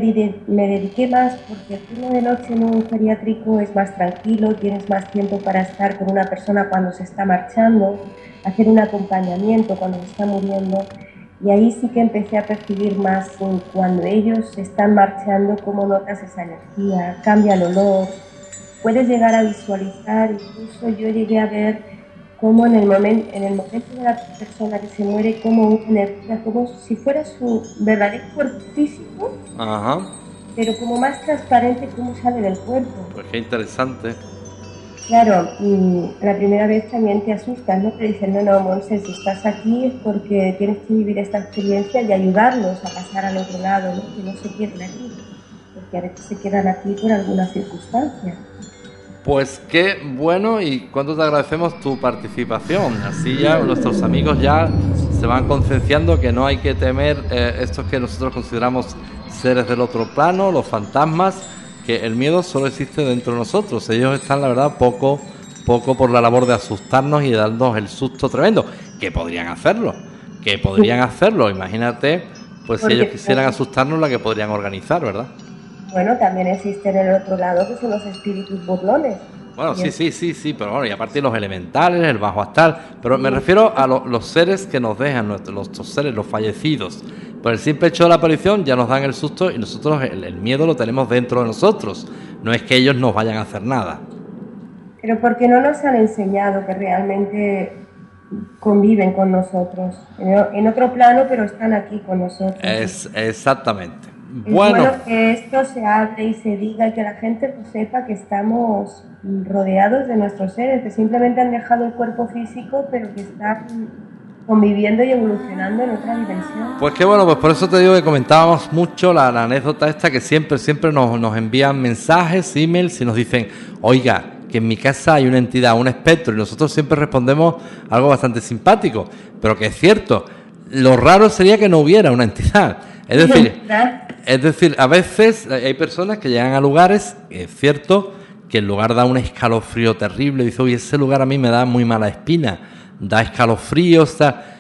me dediqué más porque el turno de noche en un geriátrico es más tranquilo, tienes más tiempo para estar con una persona cuando se está marchando, hacer un acompañamiento cuando se está muriendo. Y ahí sí que empecé a percibir más en cuando ellos están marchando, cómo notas esa energía, cambia el olor, puedes llegar a visualizar, incluso yo llegué a ver cómo en el, momento en el momento de la persona que se muere, como una energía, como si fuera su verdadero cuerpo físico, Ajá. pero como más transparente cómo sale del cuerpo. Pues qué interesante. Claro, y la primera vez también te asustas, ¿no? Te dicen, no, no, Monse, si estás aquí es porque tienes que vivir esta experiencia y ayudarlos a pasar al otro lado, ¿no? Que no se aquí, porque a veces se quedan aquí por alguna circunstancia. Pues qué bueno y cuánto te agradecemos tu participación. Así ya nuestros amigos ya se van concienciando que no hay que temer eh, estos que nosotros consideramos seres del otro plano, los fantasmas, que el miedo solo existe dentro de nosotros. Ellos están, la verdad, poco, poco por la labor de asustarnos y darnos el susto tremendo. Que podrían hacerlo, que podrían hacerlo. Imagínate, pues si ellos quisieran asustarnos, la que podrían organizar, ¿verdad? Bueno, también existe en el otro lado que son los espíritus burlones. Bueno, sí, sí, sí, sí, pero bueno, y aparte los elementales, el bajo astral, pero me refiero a los seres que nos dejan, nuestros, los seres, los fallecidos. Por el simple hecho de la aparición ya nos dan el susto y nosotros el, miedo lo tenemos dentro de nosotros. No es que ellos nos vayan a hacer nada. Pero porque no nos han enseñado que realmente conviven con nosotros. En otro plano, pero están aquí con nosotros. Es exactamente. Es bueno. que esto se hable y se diga y que la gente pues, sepa que estamos rodeados de nuestros seres, que simplemente han dejado el cuerpo físico, pero que están conviviendo y evolucionando en otra dimensión. Pues qué bueno, pues por eso te digo que comentábamos mucho la, anécdota esta que siempre, siempre nos, nos envían mensajes, emails y nos dicen, oiga, que en mi casa hay una entidad, un espectro, y nosotros siempre respondemos algo bastante simpático, pero que es cierto, lo raro sería que no hubiera una entidad. Es decir, (laughs) es decir, a veces hay personas que llegan a lugares, es cierto, que el lugar da un escalofrío terrible, dice, oye, ese lugar a mí me da muy mala espina, da escalofrío, está...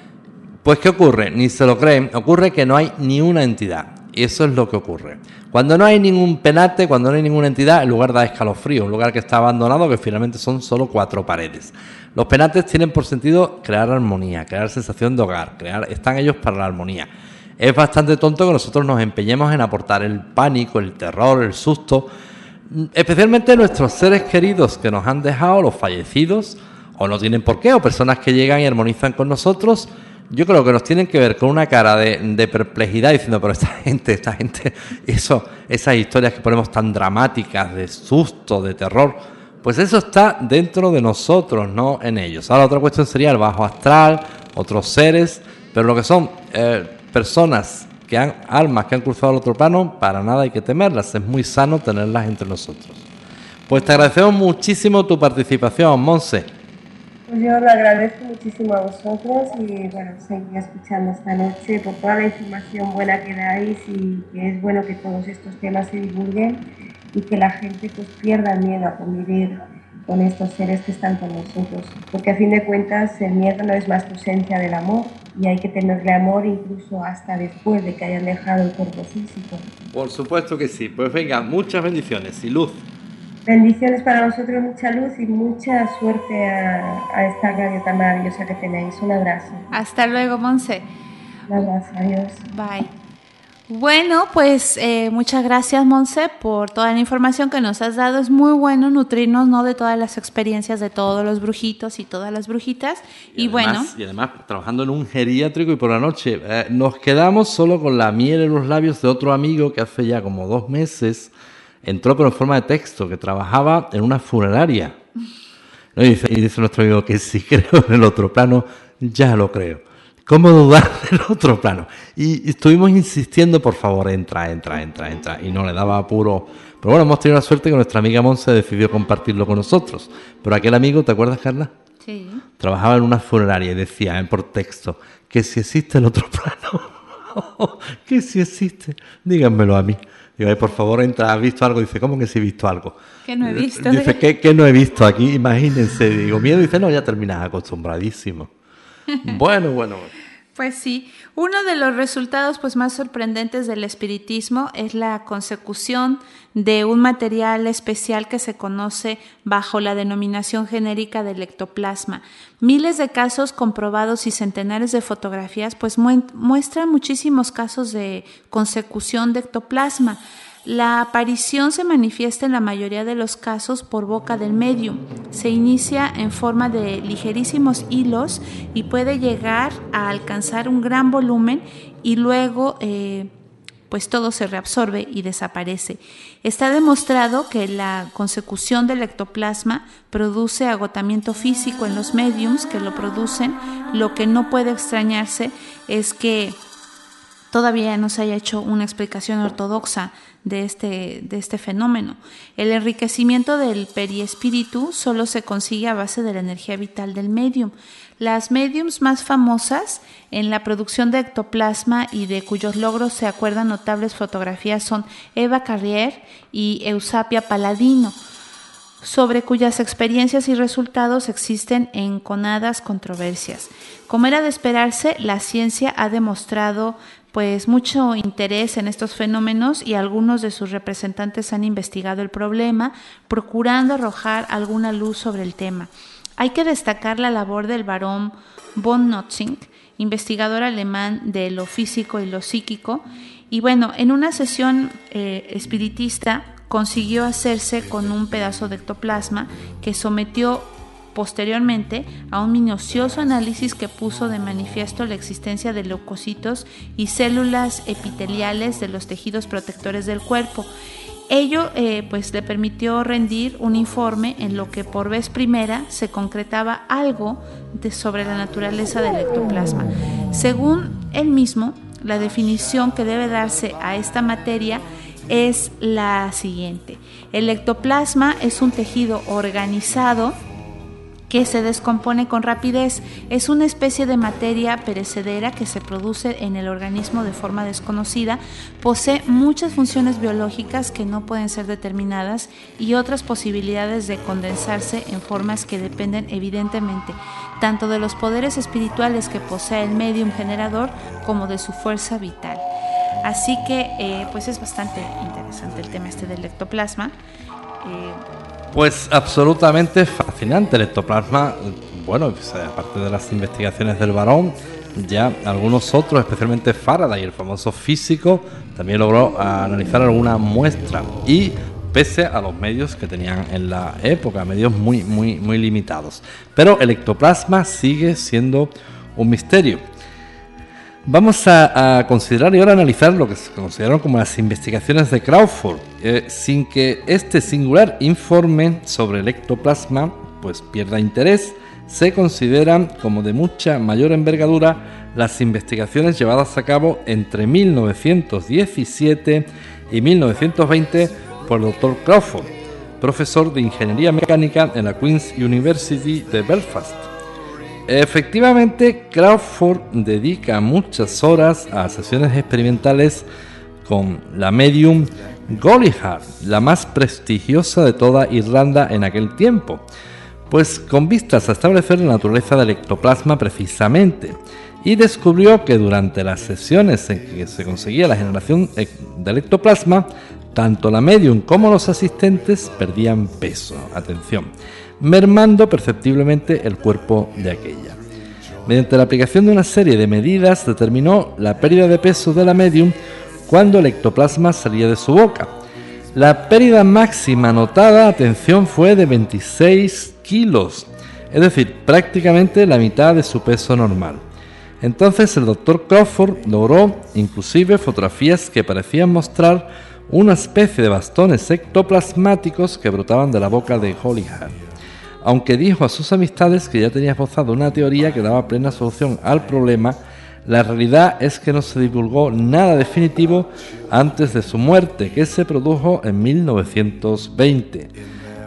Pues ¿qué ocurre? Ni se lo creen, ocurre que no hay ni una entidad. Y eso es lo que ocurre. Cuando no hay ningún penate, cuando no hay ninguna entidad, el lugar da escalofrío, un lugar que está abandonado, que finalmente son solo cuatro paredes. Los penates tienen por sentido crear armonía, crear sensación de hogar, crear, están ellos para la armonía. Es bastante tonto que nosotros nos empeñemos en aportar el pánico, el terror, el susto, especialmente nuestros seres queridos que nos han dejado, los fallecidos, o no tienen por qué, o personas que llegan y armonizan con nosotros, yo creo que nos tienen que ver con una cara de, perplejidad diciendo, pero esta (laughs) gente, esta gente, eso, esas historias que ponemos tan dramáticas, de susto, de terror, pues eso está dentro de nosotros, no en ellos. Ahora otra cuestión sería el bajo astral, otros seres, pero lo que son eh, personas que han almas que han cruzado el otro plano, para nada hay que temerlas, es muy sano tenerlas entre nosotros. Pues te agradecemos muchísimo tu participación, Monse. Pues yo le agradezco muchísimo a vosotros y bueno, seguir escuchando esta noche por toda la información buena que dais y que es bueno que todos estos temas se divulguen y que la gente pues pierda miedo a convivir con estos seres que están con nosotros. Porque a fin de cuentas el miedo no es más tu ausencia del amor y hay que tenerle amor incluso hasta después de que hayan dejado el cuerpo físico. Por supuesto que sí. Pues venga, muchas bendiciones y luz. Bendiciones para nosotros, mucha luz y mucha suerte a, a esta radio tan maravillosa que tenéis. Un abrazo. Hasta luego, Monse. Un abrazo, adiós. Bye. Bueno, pues eh, muchas gracias, Monse, por toda la información que nos has dado. Es muy bueno nutrirnos ¿no? de todas las experiencias de todos los brujitos y todas las brujitas. Y, bueno. Y además, trabajando en un geriátrico y por la noche, eh, nos quedamos solo con la miel en los labios de otro amigo que hace ya como dos meses entró, pero en forma de texto, que trabajaba en una funeraria. (laughs) Y dice, y dice nuestro amigo que si (laughs) creo en el otro plano, ya lo creo. ¿Cómo dudar (laughs) del otro plano? Y estuvimos insistiendo, por favor, entra, entra, entra, entra. Y no le daba apuro. Pero bueno, hemos tenido la suerte que nuestra amiga Monse decidió compartirlo con nosotros. Pero aquel amigo, ¿te acuerdas, Carla? Sí. Trabajaba en una funeraria y decía en por texto que si existe el otro (laughs) plano. (laughs) que si existe. Díganmelo a mí. Digo, por favor, entra, ¿has visto algo? Dice, ¿cómo que si he visto algo? Que no he visto. Dice, ¿qué, qué no he visto aquí? Imagínense. Digo, miedo. Dice, no, ya terminas acostumbradísimo. Bueno, bueno. Pues sí, uno de los resultados pues más sorprendentes del espiritismo es la consecución de un material especial que se conoce bajo la denominación genérica del ectoplasma. Miles de casos comprobados y centenares de fotografías pues muestran muchísimos casos de consecución de ectoplasma. La aparición se manifiesta en la mayoría de los casos por boca del medium. Se inicia en forma de ligerísimos hilos y puede llegar a alcanzar un gran volumen y luego eh, pues todo se reabsorbe y desaparece. Está demostrado que la consecución del ectoplasma produce agotamiento físico en los mediums que lo producen. Lo que no puede extrañarse es que todavía no se haya hecho una explicación ortodoxa de este, de este fenómeno. El enriquecimiento del periespíritu solo se consigue a base de la energía vital del medium. Las mediums más famosas en la producción de ectoplasma y de cuyos logros se acuerdan notables fotografías son Eva Carrier y Eusapia Paladino, sobre cuyas experiencias y resultados existen enconadas controversias. Como era de esperarse, la ciencia ha demostrado pues mucho interés en estos fenómenos y algunos de sus representantes han investigado el problema, procurando arrojar alguna luz sobre el tema. Hay que destacar la labor del barón von Notzing, investigador alemán de lo físico y lo psíquico, y bueno, en una sesión eh, espiritista consiguió hacerse con un pedazo de ectoplasma que sometió posteriormente a un minucioso análisis que puso de manifiesto la existencia de leucocitos y células epiteliales de los tejidos protectores del cuerpo. Ello eh, pues le permitió rendir un informe en lo que por vez primera se concretaba algo sobre la naturaleza del ectoplasma. Según él mismo, la definición que debe darse a esta materia es la siguiente. El ectoplasma es un tejido organizado que se descompone con rapidez. Es una especie de materia perecedera que se produce en el organismo de forma desconocida, posee muchas funciones biológicas que no pueden ser determinadas y otras posibilidades de condensarse en formas que dependen evidentemente tanto de los poderes espirituales que posee el medium generador como de su fuerza vital. Así que eh, pues es bastante interesante el tema este del ectoplasma. Eh, pues absolutamente fascinante el ectoplasma. Bueno, aparte de las investigaciones del varón, ya algunos otros, especialmente Faraday, el famoso físico, también logró analizar alguna muestra y pese a los medios que tenían en la época, medios muy, muy, muy limitados. Pero el ectoplasma sigue siendo un misterio. Vamos a, considerar y ahora analizar lo que se consideraron como las investigaciones de Crawford, eh, sin que este singular informe sobre el ectoplasma pues pierda interés, se consideran como de mucha mayor envergadura las investigaciones llevadas a cabo entre 1917 y 1920 por el Dr. Crawford, profesor de Ingeniería Mecánica en la Queen's University de Belfast Efectivamente, Crawford dedica muchas horas a sesiones experimentales con la medium Gollihar, la más prestigiosa de toda Irlanda en aquel tiempo, pues con vistas a establecer la naturaleza del ectoplasma precisamente, y descubrió que durante las sesiones en que se conseguía la generación del ectoplasma, tanto la medium como los asistentes perdían peso. Atención mermando perceptiblemente el cuerpo de aquella. Mediante la aplicación de una serie de medidas determinó la pérdida de peso de la medium cuando el ectoplasma salía de su boca. La pérdida máxima notada, atención, fue de 26 kilos, es decir, prácticamente la mitad de su peso normal. Entonces el doctor Crawford logró inclusive fotografías que parecían mostrar una especie de bastones ectoplasmáticos que brotaban de la boca de Hollyhar aunque dijo a sus amistades que ya tenía esbozado una teoría que daba plena solución al problema, la realidad es que no se divulgó nada definitivo antes de su muerte, que se produjo en 1920.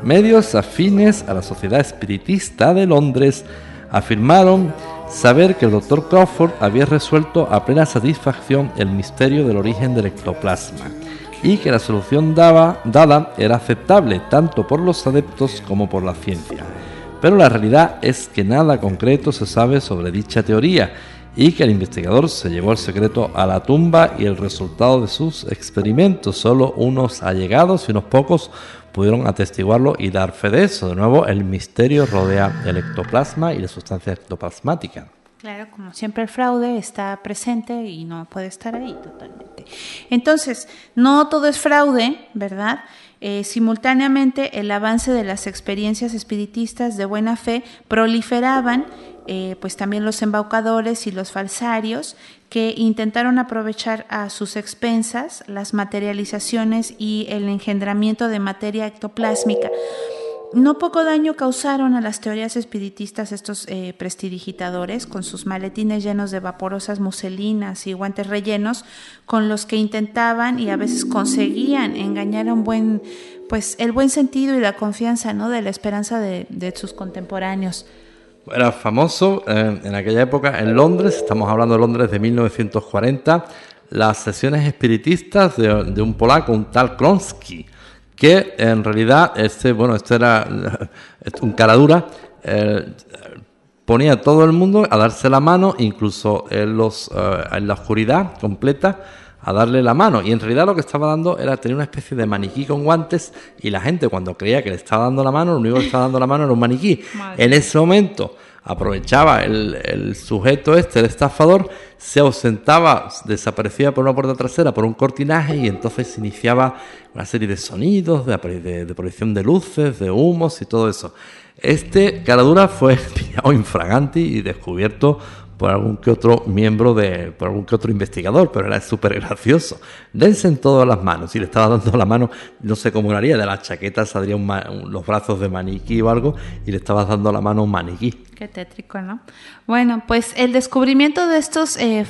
Medios afines a la Sociedad Espiritista de Londres afirmaron saber que el Dr. Crawford había resuelto a plena satisfacción el misterio del origen del ectoplasma y que la solución dada era aceptable tanto por los adeptos como por la ciencia. Pero la realidad es que nada concreto se sabe sobre dicha teoría y que el investigador se llevó el secreto a la tumba y el resultado de sus experimentos. Solo unos allegados y unos pocos pudieron atestiguarlo y dar fe de eso. De nuevo, el misterio rodea el ectoplasma y la sustancia ectoplasmática. Claro, como siempre el fraude está presente y no puede estar ahí totalmente. Entonces, no todo es fraude, ¿verdad? Eh, simultáneamente, el avance de las experiencias espiritistas de buena fe proliferaban, eh, pues también los embaucadores y los falsarios que intentaron aprovechar a sus expensas las materializaciones y el engendramiento de materia ectoplásmica no poco daño causaron a las teorías espiritistas estos eh, prestidigitadores con sus maletines llenos de vaporosas muselinas y guantes rellenos con los que intentaban y a veces conseguían engañar un buen, pues el buen sentido y la confianza ¿no? de la esperanza de, sus contemporáneos. Era famoso eh, en aquella época en Londres, estamos hablando de Londres de 1940, las sesiones espiritistas de, de un polaco, un tal Kronsky que en realidad este, bueno, este era un cara dura, eh, ponía a todo el mundo a darse la mano, incluso en, los, eh, en la oscuridad completa, a darle la mano. Y en realidad lo que estaba dando era tener una especie de maniquí con guantes y la gente cuando creía que le estaba dando la mano, lo único que le estaba dando la mano era un maniquí. En ese momento aprovechaba el, sujeto este, el estafador, se ausentaba, desaparecía por una puerta trasera, por un cortinaje y entonces se iniciaba una serie de sonidos, de, de, proyección de luces, de humos y todo eso. Este Caradura fue (laughs) pillado infraganti y descubierto por algún que otro miembro de, por algún que otro investigador, pero era súper gracioso. Dense en todas las manos. Si le estaba dando la mano, no sé cómo lo haría, de la chaqueta saldrían los brazos de maniquí o algo, y le estabas dando la mano a un maniquí. Qué tétrico, ¿no? Bueno, pues el descubrimiento de estos eh,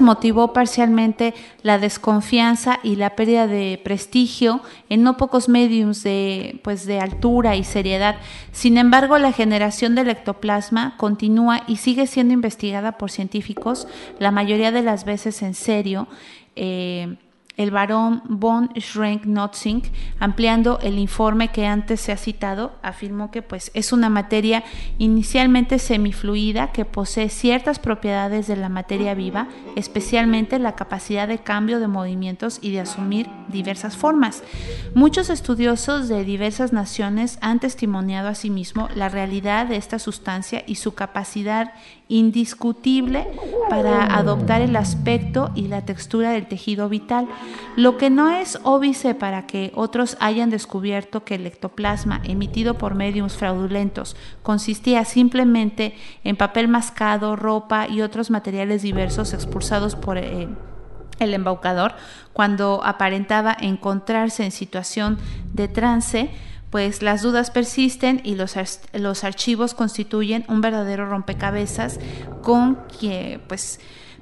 motivó parcialmente la desconfianza y la pérdida de prestigio en no pocos mediums de, pues, de altura y seriedad. Sin embargo, la generación del ectoplasma continúa y sigue siendo investigada por científicos, la mayoría de las veces en serio. Eh, el barón von Schrenk-Notzing, ampliando el informe que antes se ha citado, afirmó que pues, es una materia inicialmente semifluida que posee ciertas propiedades de la materia viva, especialmente la capacidad de cambio de movimientos y de asumir diversas formas. Muchos estudiosos de diversas naciones han testimoniado asimismo la realidad de esta sustancia y su capacidad indiscutible para adoptar el aspecto y la textura del tejido vital, lo que no es óbice para que otros hayan descubierto que el ectoplasma emitido por mediums fraudulentos consistía simplemente en papel mascado, ropa y otros materiales diversos expulsados por eh, el embaucador cuando aparentaba encontrarse en situación de trance, pues las dudas persisten y los, los archivos constituyen un verdadero rompecabezas con que, pues,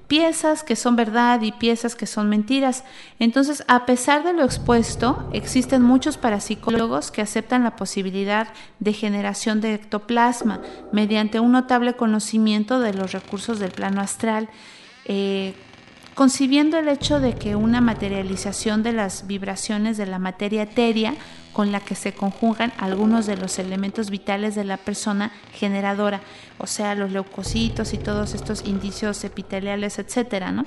piezas que son verdad y piezas que son mentiras. Entonces, a pesar de lo expuesto, existen muchos parapsicólogos que aceptan la posibilidad de generación de ectoplasma mediante un notable conocimiento de los recursos del plano astral. Eh, concibiendo el hecho de que una materialización de las vibraciones de la materia etérea con la que se conjugan algunos de los elementos vitales de la persona generadora, o sea, los leucocitos y todos estos indicios epiteliales, etcétera, ¿no?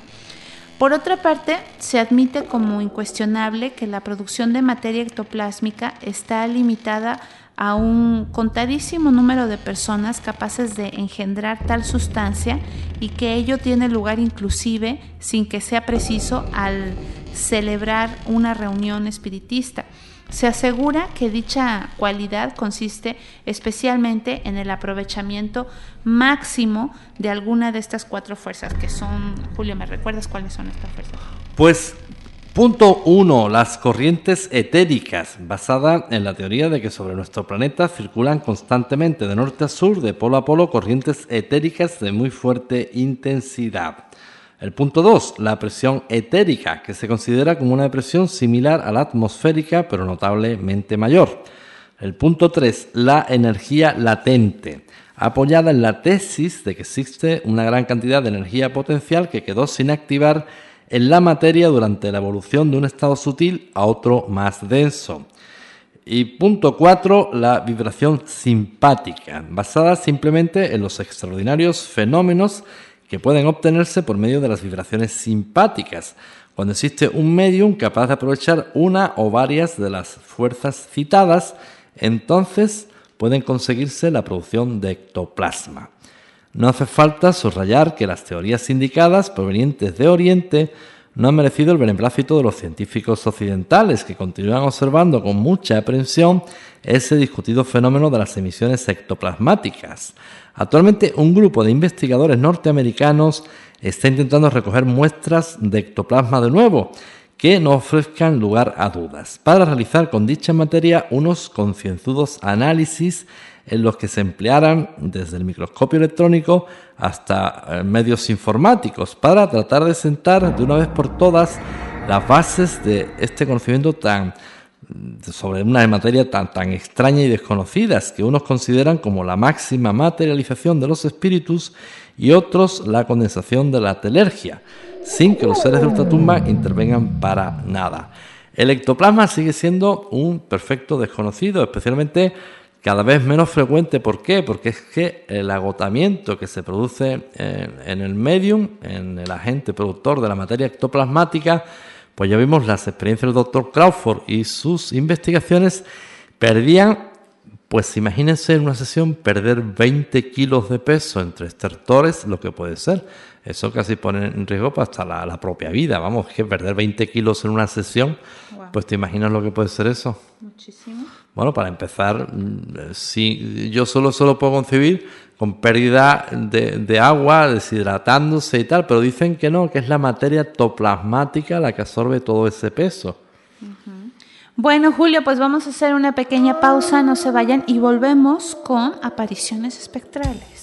Por otra parte, se admite como incuestionable que la producción de materia ectoplásmica está limitada a un contadísimo número de personas capaces de engendrar tal sustancia y que ello tiene lugar inclusive sin que sea preciso al celebrar una reunión espiritista. Se asegura que dicha cualidad consiste especialmente en el aprovechamiento máximo de alguna de estas cuatro fuerzas que son, Julio, ¿me recuerdas cuáles son estas fuerzas? Pues Punto 1. Las corrientes etéricas, basada en la teoría de que sobre nuestro planeta circulan constantemente de norte a sur, de polo a polo, corrientes etéricas de muy fuerte intensidad. El punto 2, la presión etérica, que se considera como una presión similar a la atmosférica, pero notablemente mayor. El punto 3, la energía latente, apoyada en la tesis de que existe una gran cantidad de energía potencial que quedó sin activar en la materia durante la evolución de un estado sutil a otro más denso. Y punto 4, la vibración simpática, basada simplemente en los extraordinarios fenómenos que pueden obtenerse por medio de las vibraciones simpáticas, cuando existe un medium capaz de aprovechar una o varias de las fuerzas citadas, entonces pueden conseguirse la producción de ectoplasma. No hace falta subrayar que las teorías indicadas provenientes de Oriente no han merecido el beneplácito de los científicos occidentales, que continúan observando con mucha aprensión ese discutido fenómeno de las emisiones ectoplasmáticas. Actualmente, un grupo de investigadores norteamericanos está intentando recoger muestras de ectoplasma de nuevo, que no ofrezcan lugar a dudas, para realizar con dicha materia unos concienzudos análisis en los que se emplearan desde el microscopio electrónico hasta eh, medios informáticos para tratar de sentar de una vez por todas las bases de este conocimiento tan sobre una materia tan, tan extraña y desconocida que unos consideran como la máxima materialización de los espíritus y otros la condensación de la telergia, sin que los seres de ultratumba intervengan para nada. El ectoplasma sigue siendo un perfecto desconocido, especialmente cada vez menos frecuente. ¿Por qué? Porque es que el agotamiento que se produce en, el medium, en el agente productor de la materia ectoplasmática, pues ya vimos las experiencias del doctor Crawford y sus investigaciones perdían, pues imagínense en una sesión perder 20 kilos de peso entre estertores, lo que puede ser. Eso casi pone en riesgo hasta la, propia vida. Vamos, que perder 20 kilos en una sesión, pues te imaginas lo que puede ser eso. Muchísimo. Bueno, para empezar, mm, si yo solo, solo puedo concebir con pérdida de, agua, deshidratándose y tal, pero dicen que no, que es la materia toplasmática la que absorbe todo ese peso. Bueno, Julio, pues vamos a hacer una pequeña pausa, no se vayan y volvemos con apariciones espectrales.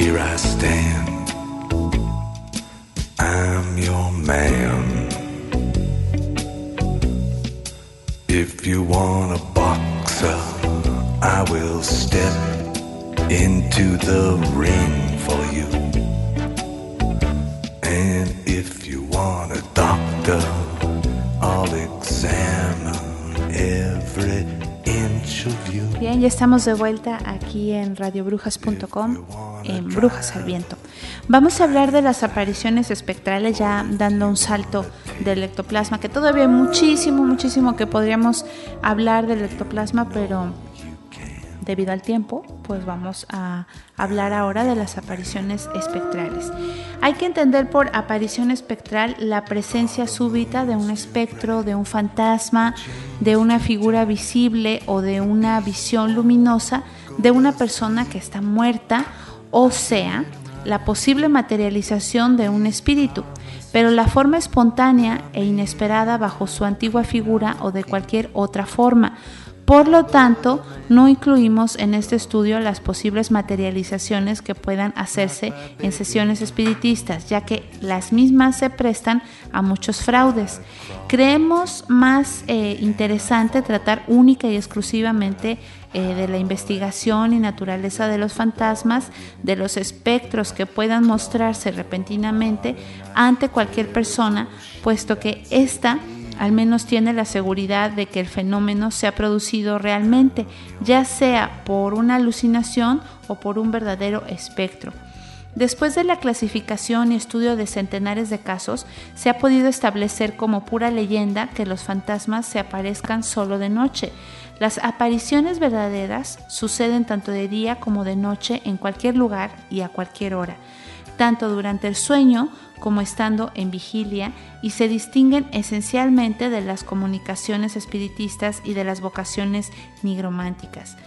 here I stand. I'm your man. If you want a boxer, I will step into the ring for you. And if you want a doctor, I'll examine every inch of you. Bien, ya estamos de vuelta aquí en radiobrujas.com, Brujas al Viento. Vamos a hablar de las apariciones espectrales, ya dando un salto del ectoplasma, que todavía hay muchísimo, muchísimo que podríamos hablar del ectoplasma, pero debido al tiempo, pues vamos a hablar ahora de las apariciones espectrales. Hay que entender por aparición espectral la presencia súbita de un espectro, de un fantasma, de una figura visible o de una visión luminosa de una persona que está muerta, o sea, la posible materialización de un espíritu, pero la forma espontánea e inesperada bajo su antigua figura o de cualquier otra forma por lo tanto, no incluimos en este estudio las posibles materializaciones que puedan hacerse en sesiones espiritistas, ya que las mismas se prestan a muchos fraudes. Creemos más eh, interesante tratar única y exclusivamente eh, de la investigación y naturaleza de los fantasmas, de los espectros que puedan mostrarse repentinamente ante cualquier persona, puesto que esta al menos tiene la seguridad de que el fenómeno se ha producido realmente, ya sea por una alucinación o por un verdadero espectro. Después de la clasificación y estudio de centenares de casos, se ha podido establecer como pura leyenda que los fantasmas se aparezcan solo de noche. Las apariciones verdaderas suceden tanto de día como de noche en cualquier lugar y a cualquier hora, tanto durante el sueño como estando en vigilia y se distinguen esencialmente de las comunicaciones espiritistas y de las vocaciones nigrománticas.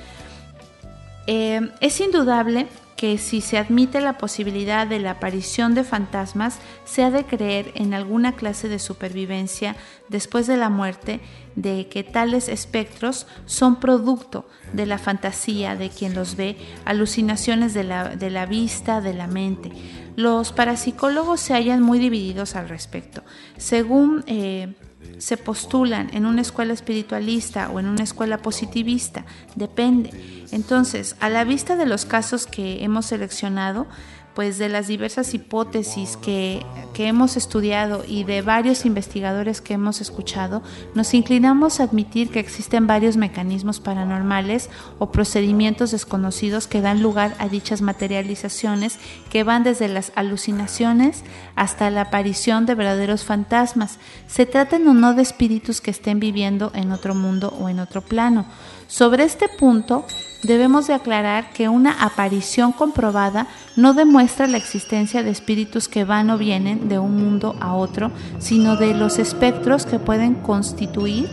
Eh, es indudable que si se admite la posibilidad de la aparición de fantasmas, se ha de creer en alguna clase de supervivencia después de la muerte, de que tales espectros son producto de la fantasía de quien los ve, alucinaciones de la, vista, de la mente. Los parapsicólogos se hallan muy divididos al respecto. Según eh, se postulan en una escuela espiritualista o en una escuela positivista, depende. Entonces, a la vista de los casos que hemos seleccionado, pues de las diversas hipótesis que, hemos estudiado y de varios investigadores que hemos escuchado, nos inclinamos a admitir que existen varios mecanismos paranormales o procedimientos desconocidos que dan lugar a dichas materializaciones que van desde las alucinaciones hasta la aparición de verdaderos fantasmas, se traten o no de espíritus que estén viviendo en otro mundo o en otro plano. Sobre este punto, debemos de aclarar que una aparición comprobada no demuestra la existencia de espíritus que van o vienen de un mundo a otro, sino de los espectros que pueden constituir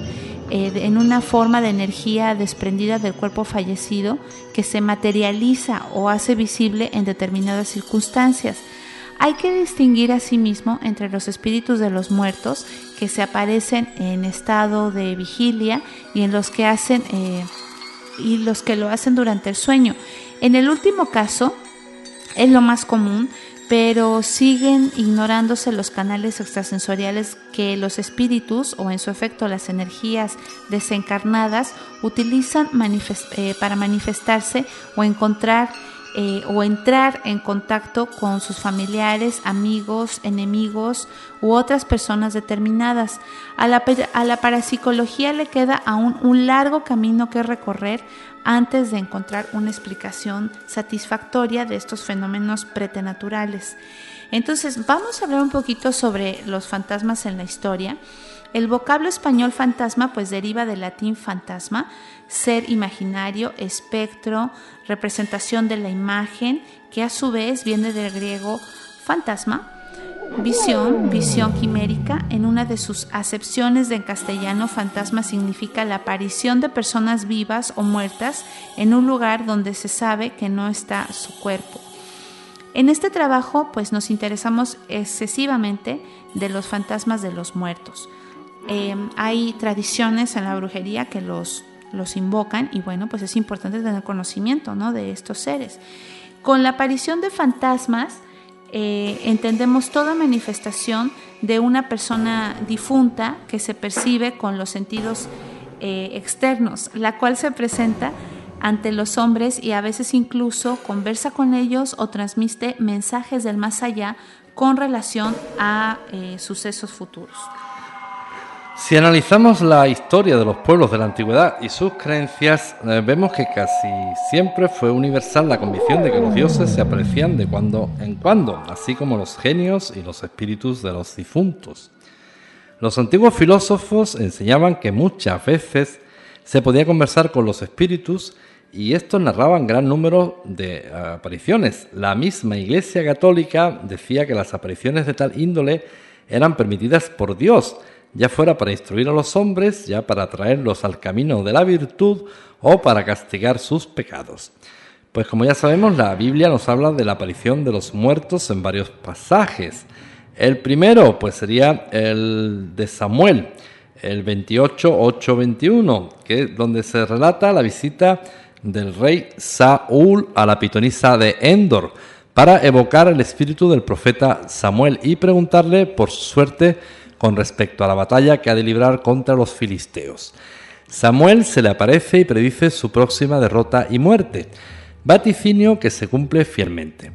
eh, en una forma de energía desprendida del cuerpo fallecido que se materializa o hace visible en determinadas circunstancias. Hay que distinguir asimismo entre los espíritus de los muertos que se aparecen en estado de vigilia y en los que hacen eh, y los que lo hacen durante el sueño. En el último caso es lo más común, pero siguen ignorándose los canales extrasensoriales que los espíritus o en su efecto las energías desencarnadas utilizan eh, para manifestarse o encontrar eh, o entrar en contacto con sus familiares, amigos, enemigos u otras personas determinadas. A la, a la parapsicología le queda aún un largo camino que recorrer antes de encontrar una explicación satisfactoria de estos fenómenos preternaturales. Entonces, vamos a hablar un poquito sobre los fantasmas en la historia. El vocablo español fantasma pues deriva del latín fantasma, ser imaginario, espectro, representación de la imagen, que a su vez viene del griego fantasma, visión, visión quimérica. En una de sus acepciones de en castellano, fantasma significa la aparición de personas vivas o muertas en un lugar donde se sabe que no está su cuerpo. En este trabajo pues nos interesamos excesivamente de los fantasmas de los muertos. Eh, hay tradiciones en la brujería que los, los invocan y bueno, pues es importante tener conocimiento ¿no? de estos seres. Con la aparición de fantasmas, eh, entendemos toda manifestación de una persona difunta que se percibe con los sentidos eh, externos, la cual se presenta ante los hombres y a veces incluso conversa con ellos o transmite mensajes del más allá con relación a sucesos futuros. Si analizamos la historia de los pueblos de la antigüedad y sus creencias, eh, vemos que casi siempre fue universal la convicción de que los dioses se aparecían de cuando en cuando, así como los genios y los espíritus de los difuntos. Los antiguos filósofos enseñaban que muchas veces se podía conversar con los espíritus y estos narraban gran número de apariciones. La misma Iglesia Católica decía que las apariciones de tal índole eran permitidas por Dios, ya fuera para instruir a los hombres, ya para traerlos al camino de la virtud o para castigar sus pecados. Pues como ya sabemos, la Biblia nos habla de la aparición de los muertos en varios pasajes. El primero, pues sería el de Samuel, el 28, 8, 21, que donde se relata la visita del rey Saúl a la pitonisa de Endor para evocar el espíritu del profeta Samuel y preguntarle por su suerte con respecto a la batalla que ha de librar contra los filisteos. Samuel se le aparece y predice su próxima derrota y muerte, vaticinio que se cumple fielmente.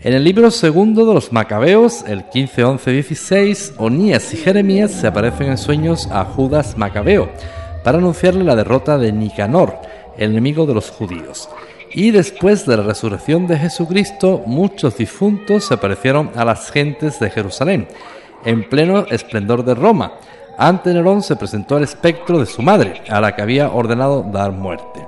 En el libro segundo de los Macabeos, el 15, 11, 16, Onías y Jeremías se aparecen en sueños a Judas Macabeo para anunciarle la derrota de Nicanor, el enemigo de los judíos. Y después de la resurrección de Jesucristo, muchos difuntos se aparecieron a las gentes de Jerusalén en pleno esplendor de Roma. Ante Nerón se presentó el espectro de su madre, a la que había ordenado dar muerte.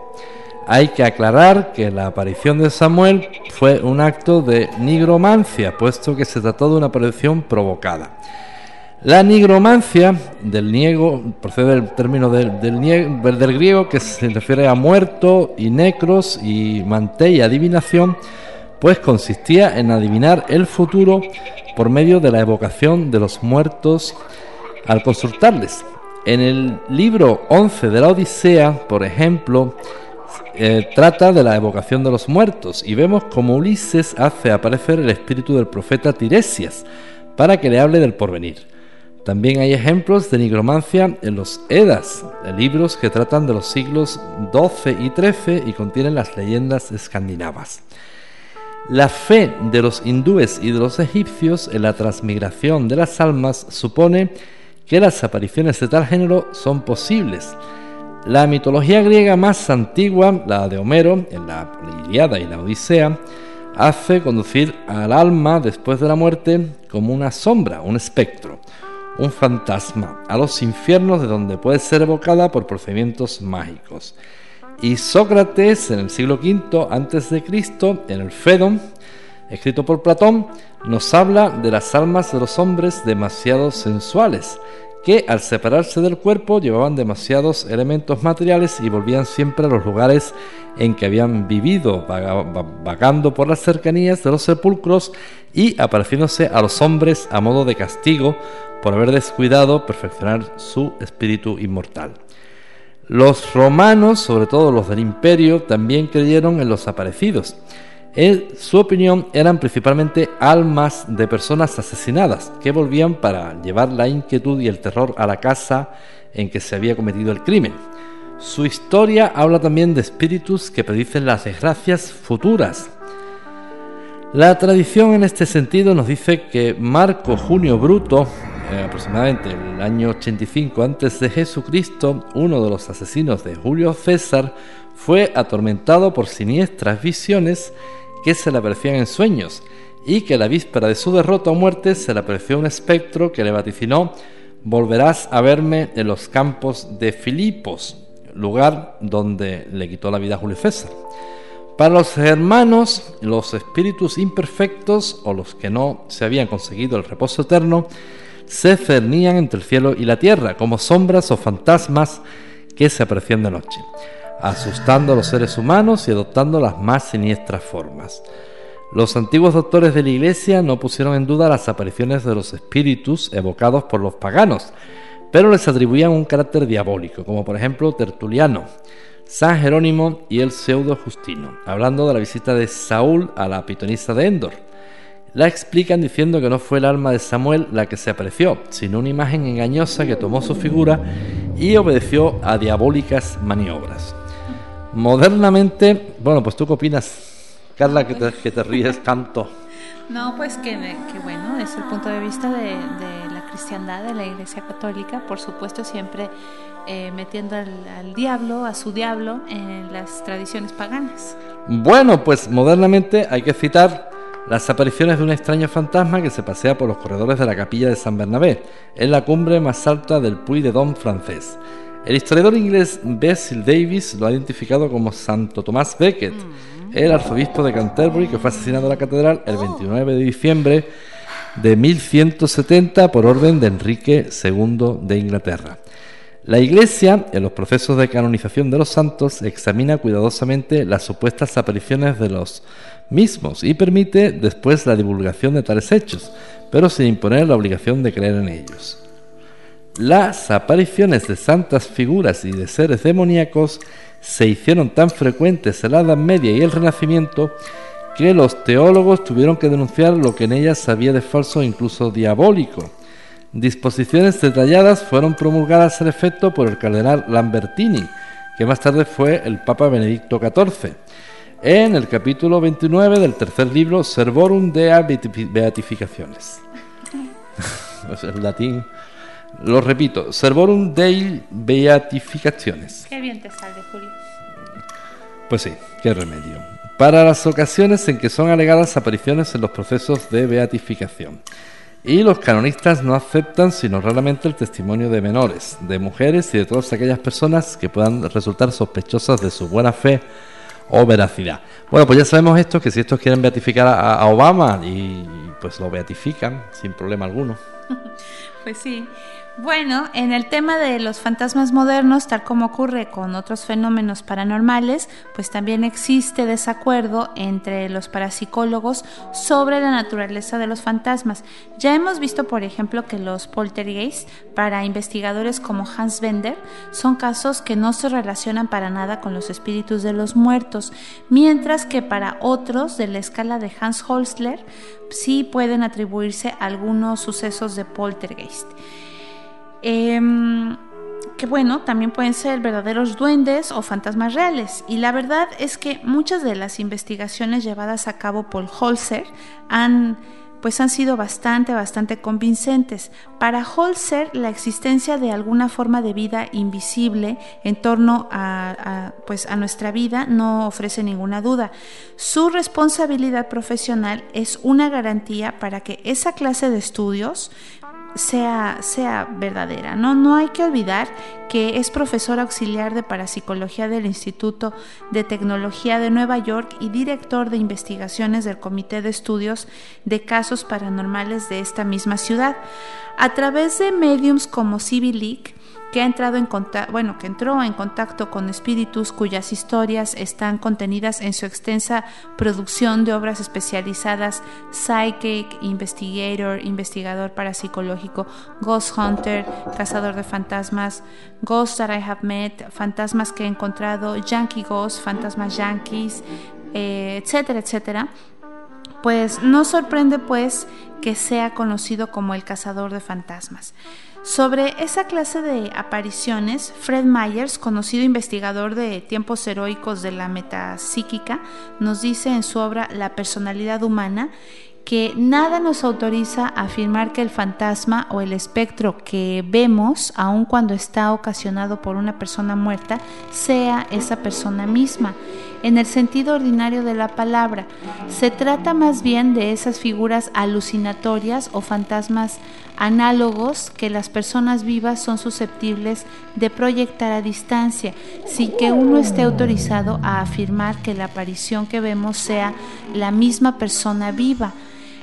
Hay que aclarar que la aparición de Samuel fue un acto de nigromancia, puesto que se trató de una aparición provocada. La nigromancia, del niego, procede del término del, del, griego que se refiere a muerto y necros y manté y adivinación, pues consistía en adivinar el futuro por medio de la evocación de los muertos al consultarles. En el libro 11 de la Odisea, por ejemplo, eh, trata de la evocación de los muertos y vemos como Ulises hace aparecer el espíritu del profeta Tiresias para que le hable del porvenir. También hay ejemplos de nigromancia en los Edas, libros que tratan de los siglos XII y XIII y contienen las leyendas escandinavas. La fe de los hindúes y de los egipcios en la transmigración de las almas supone que las apariciones de tal género son posibles. La mitología griega más antigua, la de Homero, en la Iliada y la Odisea, hace conducir al alma después de la muerte como una sombra, un espectro, un fantasma, a los infiernos de donde puede ser evocada por procedimientos mágicos. Y Sócrates en el siglo V Cristo, en el Fedon, escrito por Platón, nos habla de las almas de los hombres demasiado sensuales, que al separarse del cuerpo llevaban demasiados elementos materiales y volvían siempre a los lugares en que habían vivido, vagando por las cercanías de los sepulcros y apareciéndose a los hombres a modo de castigo por haber descuidado perfeccionar su espíritu inmortal. Los romanos, sobre todo los del imperio, también creyeron en los aparecidos. En su opinión eran principalmente almas de personas asesinadas que volvían para llevar la inquietud y el terror a la casa en que se había cometido el crimen. Su historia habla también de espíritus que predicen las desgracias futuras. La tradición en este sentido nos dice que Marco Junio Bruto eh, aproximadamente en el año 85 antes de Jesucristo, uno de los asesinos de Julio César fue atormentado por siniestras visiones que se le aparecían en sueños y que la víspera de su derrota o muerte se le apareció un espectro que le vaticinó volverás a verme en los campos de Filipos, lugar donde le quitó la vida a Julio César. Para los hermanos, los espíritus imperfectos o los que no se habían conseguido el reposo eterno, se cernían entre el cielo y la tierra, como sombras o fantasmas que se aparecían de noche, asustando a los seres humanos y adoptando las más siniestras formas. Los antiguos doctores de la Iglesia no pusieron en duda las apariciones de los espíritus evocados por los paganos, pero les atribuían un carácter diabólico, como por ejemplo Tertuliano, San Jerónimo y el pseudo Justino, hablando de la visita de Saúl a la pitonisa de Endor la explican diciendo que no fue el alma de Samuel la que se apareció, sino una imagen engañosa que tomó su figura y obedeció a diabólicas maniobras. Modernamente, bueno, pues tú qué opinas, Carla, que te, que te ríes tanto. No, pues que, bueno, es el punto de vista de, la cristiandad, de la Iglesia Católica, por supuesto siempre eh, metiendo al, diablo, a su diablo, en las tradiciones paganas. Bueno, pues modernamente hay que citar las apariciones de un extraño fantasma que se pasea por los corredores de la capilla de San Bernabé, en la cumbre más alta del Puy de Dom francés. El historiador inglés Basil Davis lo ha identificado como Santo Tomás Becket, el arzobispo de Canterbury que fue asesinado en la catedral el 29 de diciembre de 1170 por orden de Enrique II de Inglaterra. La Iglesia, en los procesos de canonización de los santos, examina cuidadosamente las supuestas apariciones de los mismos y permite después la divulgación de tales hechos, pero sin imponer la obligación de creer en ellos. Las apariciones de santas figuras y de seres demoníacos se hicieron tan frecuentes en la Edad Media y el Renacimiento que los teólogos tuvieron que denunciar lo que en ellas había de falso e incluso diabólico. Disposiciones detalladas fueron promulgadas al efecto por el cardenal Lambertini, que más tarde fue el Papa Benedicto XIV en el capítulo 29 del tercer libro Servorum Dea Beatificaciones. (laughs) el latín, lo repito, Servorum Dei Beatificaciones. Qué bien te sale, Julio. Pues sí, qué remedio. Para las ocasiones en que son alegadas apariciones en los procesos de beatificación. Y los canonistas no aceptan sino raramente el testimonio de menores, de mujeres y de todas aquellas personas que puedan resultar sospechosas de su buena fe o veracidad. Bueno, pues ya sabemos esto, que si estos quieren beatificar a, Obama, y pues lo beatifican sin problema alguno. (laughs) Pues sí. Bueno, en el tema de los fantasmas modernos, tal como ocurre con otros fenómenos paranormales, pues también existe desacuerdo entre los parapsicólogos sobre la naturaleza de los fantasmas. Ya hemos visto, por ejemplo, que los poltergeists, para investigadores como Hans Bender, son casos que no se relacionan para nada con los espíritus de los muertos, mientras que para otros de la escala de Hans Holzler sí pueden atribuirse algunos sucesos de poltergeist. Em, que bueno, también pueden ser verdaderos duendes o fantasmas reales. Y la verdad es que muchas de las investigaciones llevadas a cabo por Holzer han pues han sido bastante, bastante convincentes. Para Holzer, la existencia de alguna forma de vida invisible en torno a, pues a nuestra vida no ofrece ninguna duda. Su responsabilidad profesional es una garantía para que esa clase de estudios sea, sea verdadera. ¿no? no hay que olvidar que es profesor auxiliar de parapsicología del Instituto de Tecnología de Nueva York y director de investigaciones del Comité de Estudios de Casos Paranormales de esta misma ciudad. A través de mediums como Civil League, que ha entrado en bueno, que entró en contacto con espíritus cuyas historias están contenidas en su extensa producción de obras especializadas Psychic, Investigator, investigador parapsicológico, Ghost Hunter, cazador de fantasmas, Ghosts that I have met, fantasmas que he encontrado, Yankee Ghosts, fantasmas yankees, eh, etcétera, etcétera. Pues no sorprende pues que sea conocido como el cazador de fantasmas. Sobre esa clase de apariciones, Fred Myers, conocido investigador de tiempos heroicos de la metapsíquica, nos dice en su obra La personalidad humana que nada nos autoriza a afirmar que el fantasma o el espectro que vemos, aun cuando está ocasionado por una persona muerta, sea esa persona misma en el sentido ordinario de la palabra. Se trata más bien de esas figuras alucinatorias o fantasmas análogos que las personas vivas son susceptibles de proyectar a distancia, sin que uno esté autorizado a afirmar que la aparición que vemos sea la misma persona viva.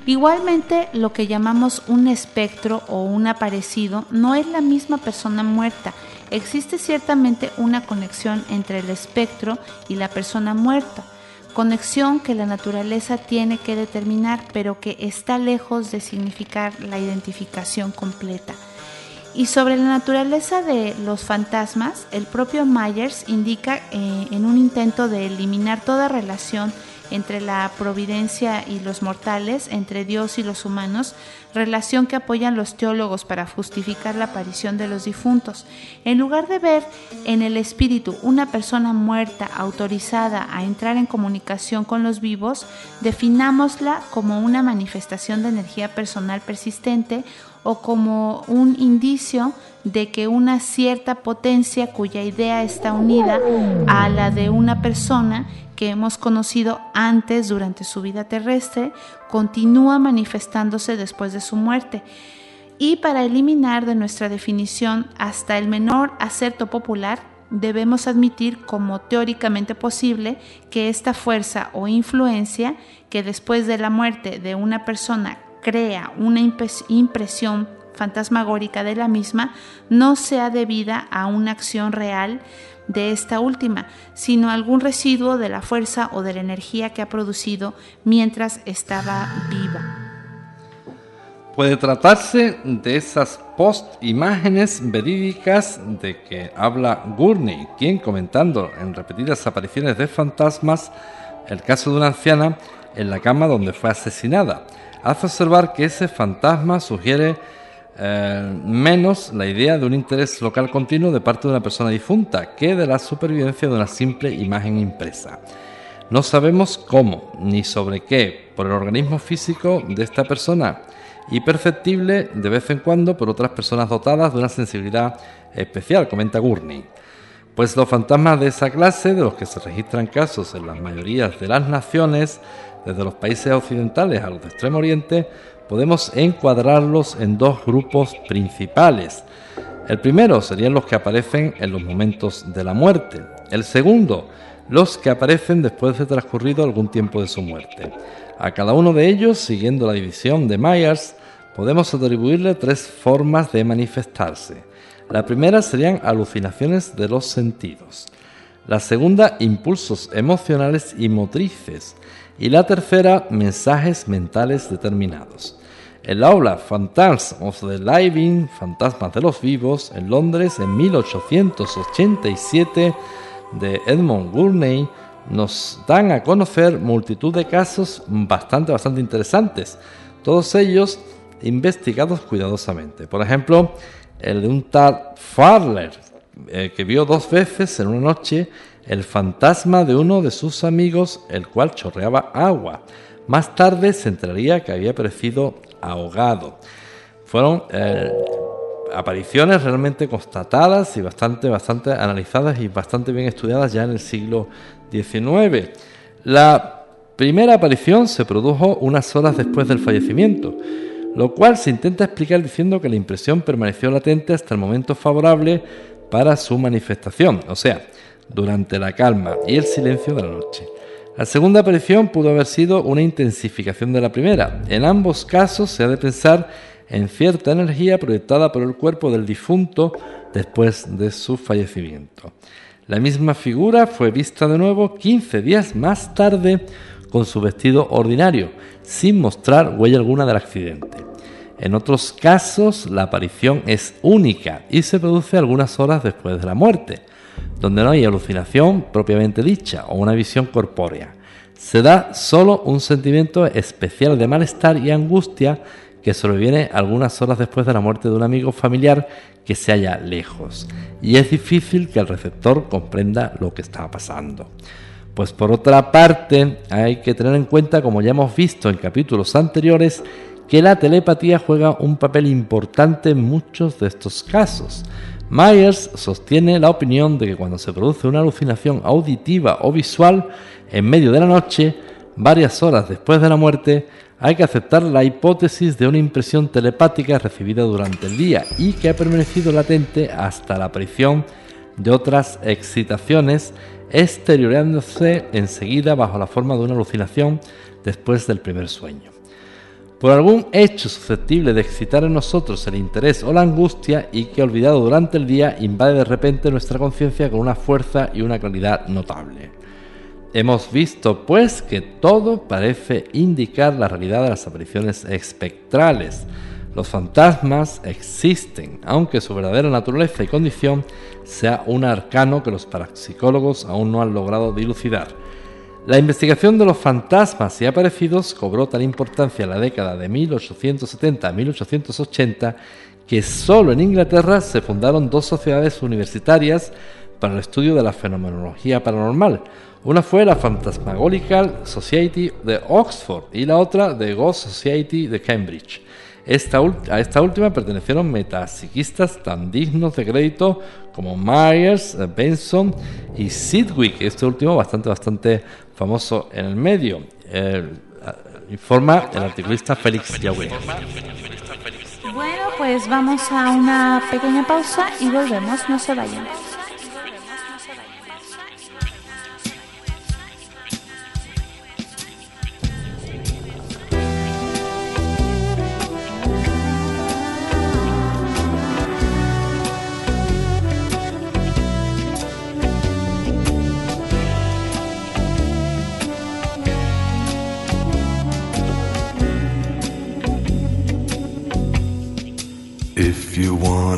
Igualmente, lo que llamamos un espectro o un aparecido no es la misma persona muerta, Existe ciertamente una conexión entre el espectro y la persona muerta, conexión que la naturaleza tiene que determinar, pero que está lejos de significar la identificación completa. Y sobre la naturaleza de los fantasmas, el propio Myers indica eh, en un intento de eliminar toda relación entre la providencia y los mortales, entre Dios y los humanos, relación que apoyan los teólogos para justificar la aparición de los difuntos. En lugar de ver en el espíritu una persona muerta autorizada a entrar en comunicación con los vivos, definámosla como una manifestación de energía personal persistente o como un indicio de que una cierta potencia cuya idea está unida a la de una persona que hemos conocido antes durante su vida terrestre continúa manifestándose después de su muerte. Y para eliminar de nuestra definición hasta el menor acerto popular, debemos admitir como teóricamente posible que esta fuerza o influencia que después de la muerte de una persona crea una impresión fantasmagórica de la misma no sea debida a una acción real de esta última, sino algún residuo de la fuerza o de la energía que ha producido mientras estaba viva. Puede tratarse de esas post-imágenes verídicas de que habla Gurney, quien comentando en repetidas apariciones de fantasmas el caso de una anciana en la cama donde fue asesinada, hace observar que ese fantasma sugiere eh, menos la idea de un interés local continuo de parte de una persona difunta que de la supervivencia de una simple imagen impresa. No sabemos cómo ni sobre qué por el organismo físico de esta persona y perceptible de vez en cuando por otras personas dotadas de una sensibilidad especial, comenta Gurney. Pues los fantasmas de esa clase, de los que se registran casos en las mayorías de las naciones, desde los países occidentales a los de Extremo Oriente, podemos encuadrarlos en dos grupos principales. El primero serían los que aparecen en los momentos de la muerte. El segundo, los que aparecen después de transcurrido algún tiempo de su muerte. A cada uno de ellos, siguiendo la división de Myers, podemos atribuirle tres formas de manifestarse. La primera serían alucinaciones de los sentidos. La segunda, impulsos emocionales y motrices. Y la tercera, mensajes mentales determinados. En la obra Phantasms of the Living, Fantasmas de los Vivos, en Londres en 1887, de Edmund Gurney, nos dan a conocer multitud de casos bastante, bastante interesantes, todos ellos investigados cuidadosamente. Por ejemplo, el de un tal Farler, eh, que vio dos veces en una noche el fantasma de uno de sus amigos, el cual chorreaba agua. Más tarde se enteraría que había perecido ahogado. Fueron eh, apariciones realmente constatadas y bastante, bastante analizadas y bastante bien estudiadas ya en el siglo XIX. La primera aparición se produjo unas horas después del fallecimiento, lo cual se intenta explicar diciendo que la impresión permaneció latente hasta el momento favorable para su manifestación, o sea, durante la calma y el silencio de la noche. La segunda aparición pudo haber sido una intensificación de la primera. En ambos casos se ha de pensar en cierta energía proyectada por el cuerpo del difunto después de su fallecimiento. La misma figura fue vista de nuevo 15 días más tarde con su vestido ordinario, sin mostrar huella alguna del accidente. En otros casos, la aparición es única y se produce algunas horas después de la muerte donde no hay alucinación propiamente dicha o una visión corpórea. Se da solo un sentimiento especial de malestar y angustia que sobreviene algunas horas después de la muerte de un amigo familiar que se halla lejos, y es difícil que el receptor comprenda lo que está pasando. Pues por otra parte, hay que tener en cuenta, como ya hemos visto en capítulos anteriores, que la telepatía juega un papel importante en muchos de estos casos. Myers sostiene la opinión de que cuando se produce una alucinación auditiva o visual en medio de la noche, varias horas después de la muerte, hay que aceptar la hipótesis de una impresión telepática recibida durante el día y que ha permanecido latente hasta la aparición de otras excitaciones, exteriorándose enseguida bajo la forma de una alucinación después del primer sueño por algún hecho susceptible de excitar en nosotros el interés o la angustia y que olvidado durante el día invade de repente nuestra conciencia con una fuerza y una claridad notable. Hemos visto pues que todo parece indicar la realidad de las apariciones espectrales. Los fantasmas existen, aunque su verdadera naturaleza y condición sea un arcano que los parapsicólogos aún no han logrado dilucidar. La investigación de los fantasmas y aparecidos cobró tal importancia en la década de 1870 a 1880 que solo en Inglaterra se fundaron dos sociedades universitarias para el estudio de la fenomenología paranormal. Una fue la Phantasmagorical Society de Oxford y la otra The Ghost Society de Cambridge a esta última pertenecieron metapsiquistas tan dignos de crédito como Myers, eh, Benson y Sidwick, este último bastante, bastante famoso en el medio. informa el articulista Félix Yahweh. Bueno, pues vamos a una pequeña pausa y volvemos, no se vayan.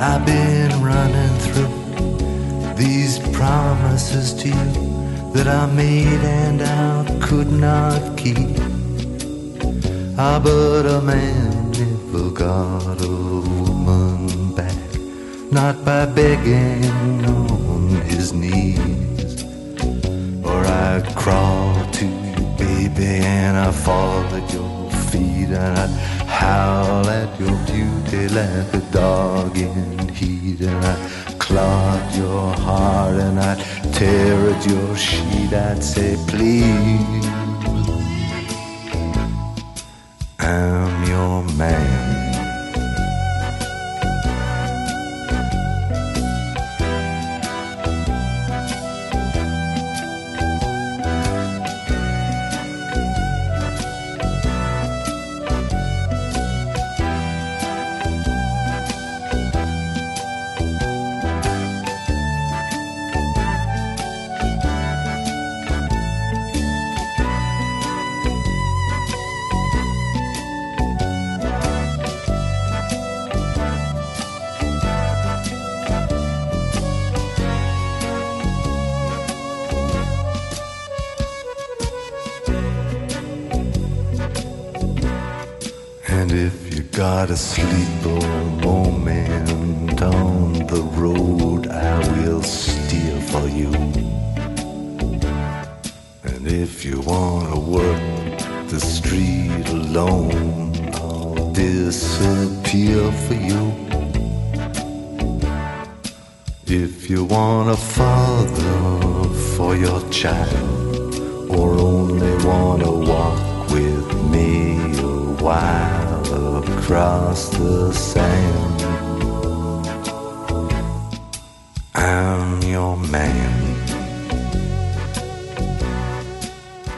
I've been running through these promises to you that I made and I could not keep. Ah, but a man never got a woman back, not by begging on his knees. Or I'd crawl to you, baby, and I'd fall at your feet, and I'd howl at your beauty like a dog in heat, and I'd your heart, and I'd tear at your sheet. I'd say, please, I'm your man. And if you gotta sleep a moment on the road, I will steer for you. And if you wanna work the street alone, I'll disappear for you. If you want a father for your child, or only wanna walk with me a while across the sand, I'm your man.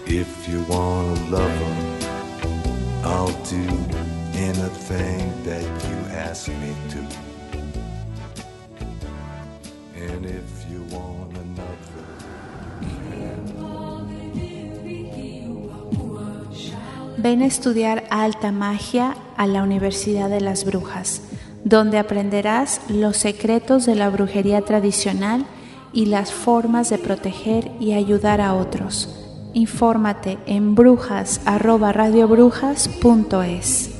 If you wanna love him, I'll do anything that you ask me to. Ven a estudiar alta magia a la Universidad de las Brujas, donde aprenderás los secretos de la brujería tradicional y las formas de proteger y ayudar a otros. Infórmate en brujas@radiobrujas.es.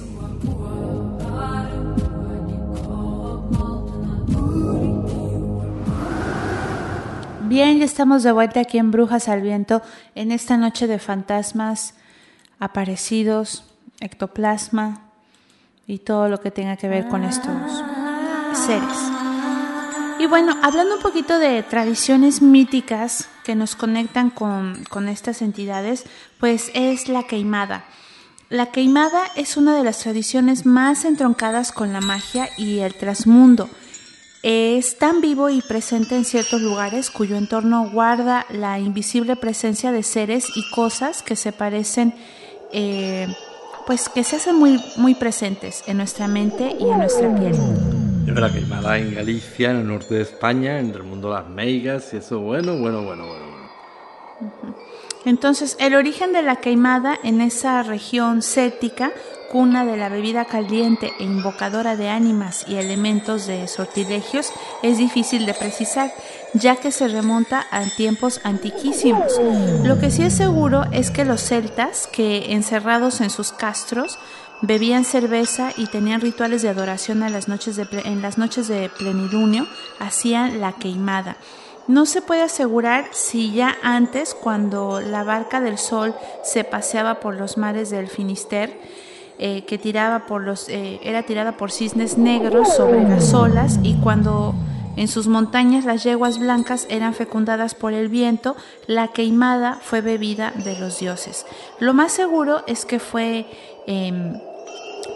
Bien, ya estamos de vuelta aquí en Brujas al Viento en esta noche de fantasmas, aparecidos, ectoplasma y todo lo que tenga que ver con estos seres. Y bueno, hablando un poquito de tradiciones míticas que nos conectan con, con estas entidades, pues es la queimada. La queimada es una de las tradiciones más entroncadas con la magia y el trasmundo. Es tan vivo y presente en ciertos lugares cuyo entorno guarda la invisible presencia de seres y cosas que se parecen, eh, pues que se hacen muy, muy presentes en nuestra mente y en nuestra piel. Es verdad que en Galicia, en el norte de España, en el mundo de las meigas y eso, bueno, bueno, bueno, bueno. bueno. Entonces, el origen de la queimada en esa región céltica, cuna de la bebida caliente e invocadora de ánimas y elementos de sortilegios, es difícil de precisar, ya que se remonta a tiempos antiquísimos. Lo que sí es seguro es que los celtas, que encerrados en sus castros, bebían cerveza y tenían rituales de adoración noches en las noches de plenilunio, hacían la queimada. No se puede asegurar si ya antes, cuando la barca del sol se paseaba por los mares del Finister, eh, que tiraba por los, eh, era tirada por cisnes negros sobre las olas y cuando en sus montañas las yeguas blancas eran fecundadas por el viento, la queimada fue bebida de los dioses. Lo más seguro es que fue em,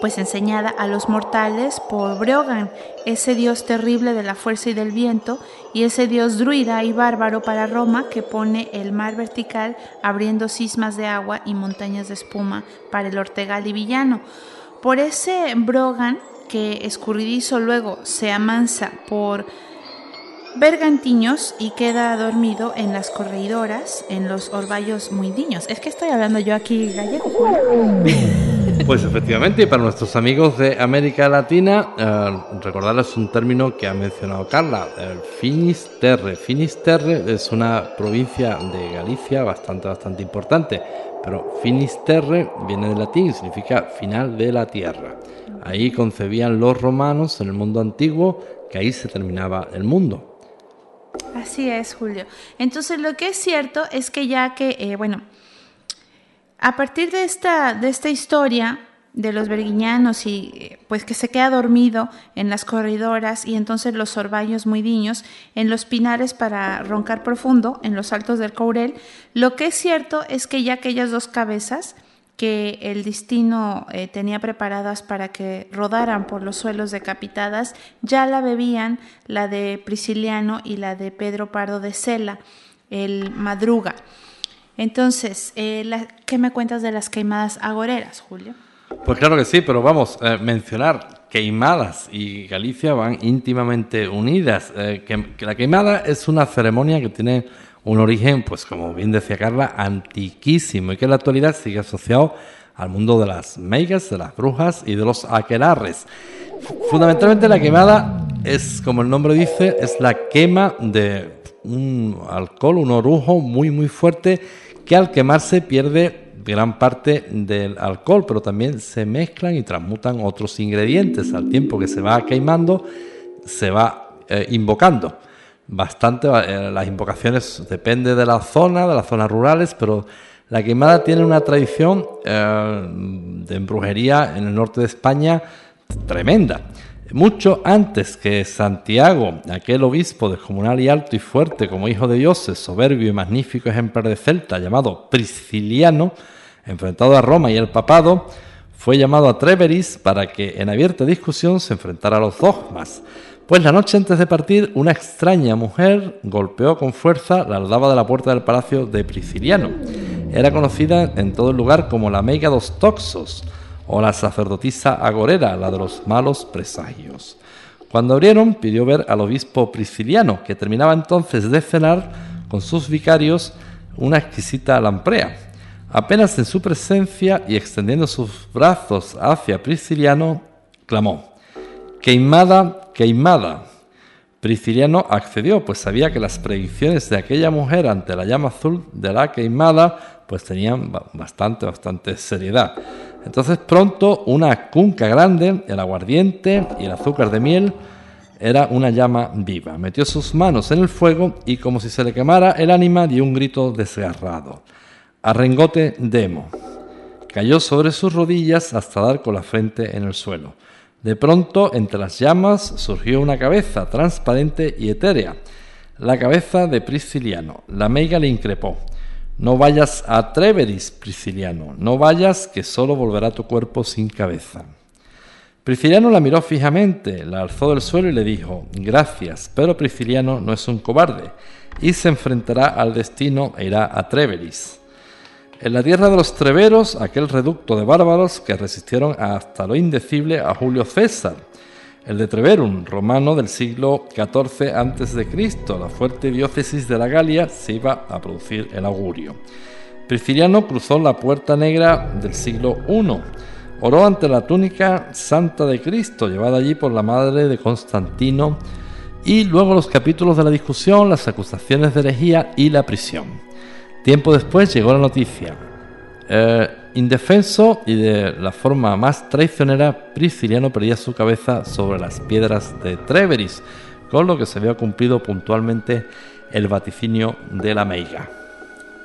pues enseñada a los mortales por Breogan, ese dios terrible de la fuerza y del viento, y ese dios druida y bárbaro para Roma que pone el mar vertical abriendo cismas de agua y montañas de espuma para el Ortegal y Villano. Por ese Brogan, que escurridizo luego se amansa por bergantiños y queda dormido en las correidoras, en los orvallos muidiños. Es que estoy hablando yo aquí gallego, Pues efectivamente, para nuestros amigos de América Latina, eh, recordarles un término que ha mencionado Carla, el Finisterre. Finisterre es una provincia de Galicia bastante, bastante importante, pero Finisterre viene del latín significa final de la tierra. Ahí concebían los romanos en el mundo antiguo que ahí se terminaba el mundo. Así es, Julio. Entonces lo que es cierto es que ya que, eh, bueno, a partir de esta, de esta historia de los berguiñanos y eh, pues que se queda dormido en las corredoras y entonces los sorbaños muy diños en los pinares para roncar profundo en los altos del Courel, lo que es cierto es que ya aquellas dos cabezas que el destino eh, tenía preparadas para que rodaran por los suelos decapitadas, ya la bebían la de Prisciliano y la de Pedro Pardo de Cela, el Madruga. Entonces, eh, ¿qué me cuentas de las queimadas agoreras, Julio? Pues claro que sí, pero vamos, a eh, mencionar queimadas y Galicia van íntimamente unidas. que, la queimada es una ceremonia que tiene un origen, pues como bien decía Carla, antiquísimo y que en la actualidad sigue asociado al mundo de las meigas, de las brujas y de los aquelarres. Fundamentalmente la quemada es, como el nombre dice, es la quema de un alcohol, un orujo muy muy fuerte que al quemarse pierde gran parte del alcohol, pero también se mezclan y transmutan otros ingredientes. Al tiempo que se va quemando, se va eh, invocando bastante. Eh, las invocaciones depende de la zona, de las zonas rurales, pero la quemada tiene una tradición eh, de brujería en el norte de España tremenda. Mucho antes que Santiago, aquel obispo descomunal y alto y fuerte como hijo de dioses, soberbio y magnífico ejemplar de Celta, llamado Prisciliano, enfrentado a Roma y el papado, fue llamado a Treveris para que en abierta discusión se enfrentara a los dogmas. Pues la noche antes de partir, una extraña mujer golpeó con fuerza la aldaba de la puerta del palacio de Prisciliano. Era conocida en todo el lugar como la Meiga dos Toxos o la sacerdotisa agorera, la de los malos presagios. Cuando abrieron, pidió ver al obispo Prisciliano, que terminaba entonces de cenar con sus vicarios una exquisita lamprea. Apenas en su presencia y extendiendo sus brazos hacia Prisciliano, clamó: Queimada queimada. Prisciliano accedió, pues sabía que las predicciones de aquella mujer ante la llama azul de la queimada pues tenían bastante, bastante seriedad. Entonces pronto una cunca grande, el aguardiente y el azúcar de miel era una llama viva. Metió sus manos en el fuego y como si se le quemara el ánima dio un grito desgarrado. Arrengote demo. Cayó sobre sus rodillas hasta dar con la frente en el suelo. De pronto, entre las llamas surgió una cabeza transparente y etérea, la cabeza de Prisciliano. La meiga le increpó. No vayas a Treveris, Prisciliano, no vayas, que solo volverá tu cuerpo sin cabeza. Prisciliano la miró fijamente, la alzó del suelo y le dijo, gracias, pero Prisciliano no es un cobarde, y se enfrentará al destino e irá a Treveris. En la tierra de los treveros, aquel reducto de bárbaros que resistieron hasta lo indecible a Julio César, el de Treverum, romano del siglo XIV a.C., la fuerte diócesis de la Galia, se iba a producir el augurio. Prisciliano cruzó la puerta negra del siglo I, oró ante la túnica santa de Cristo, llevada allí por la madre de Constantino, y luego los capítulos de la discusión, las acusaciones de herejía y la prisión. Tiempo después llegó la noticia. Eh, indefenso y de la forma más traicionera, Prisciliano perdía su cabeza sobre las piedras de Treveris, con lo que se había cumplido puntualmente el vaticinio de la Meiga.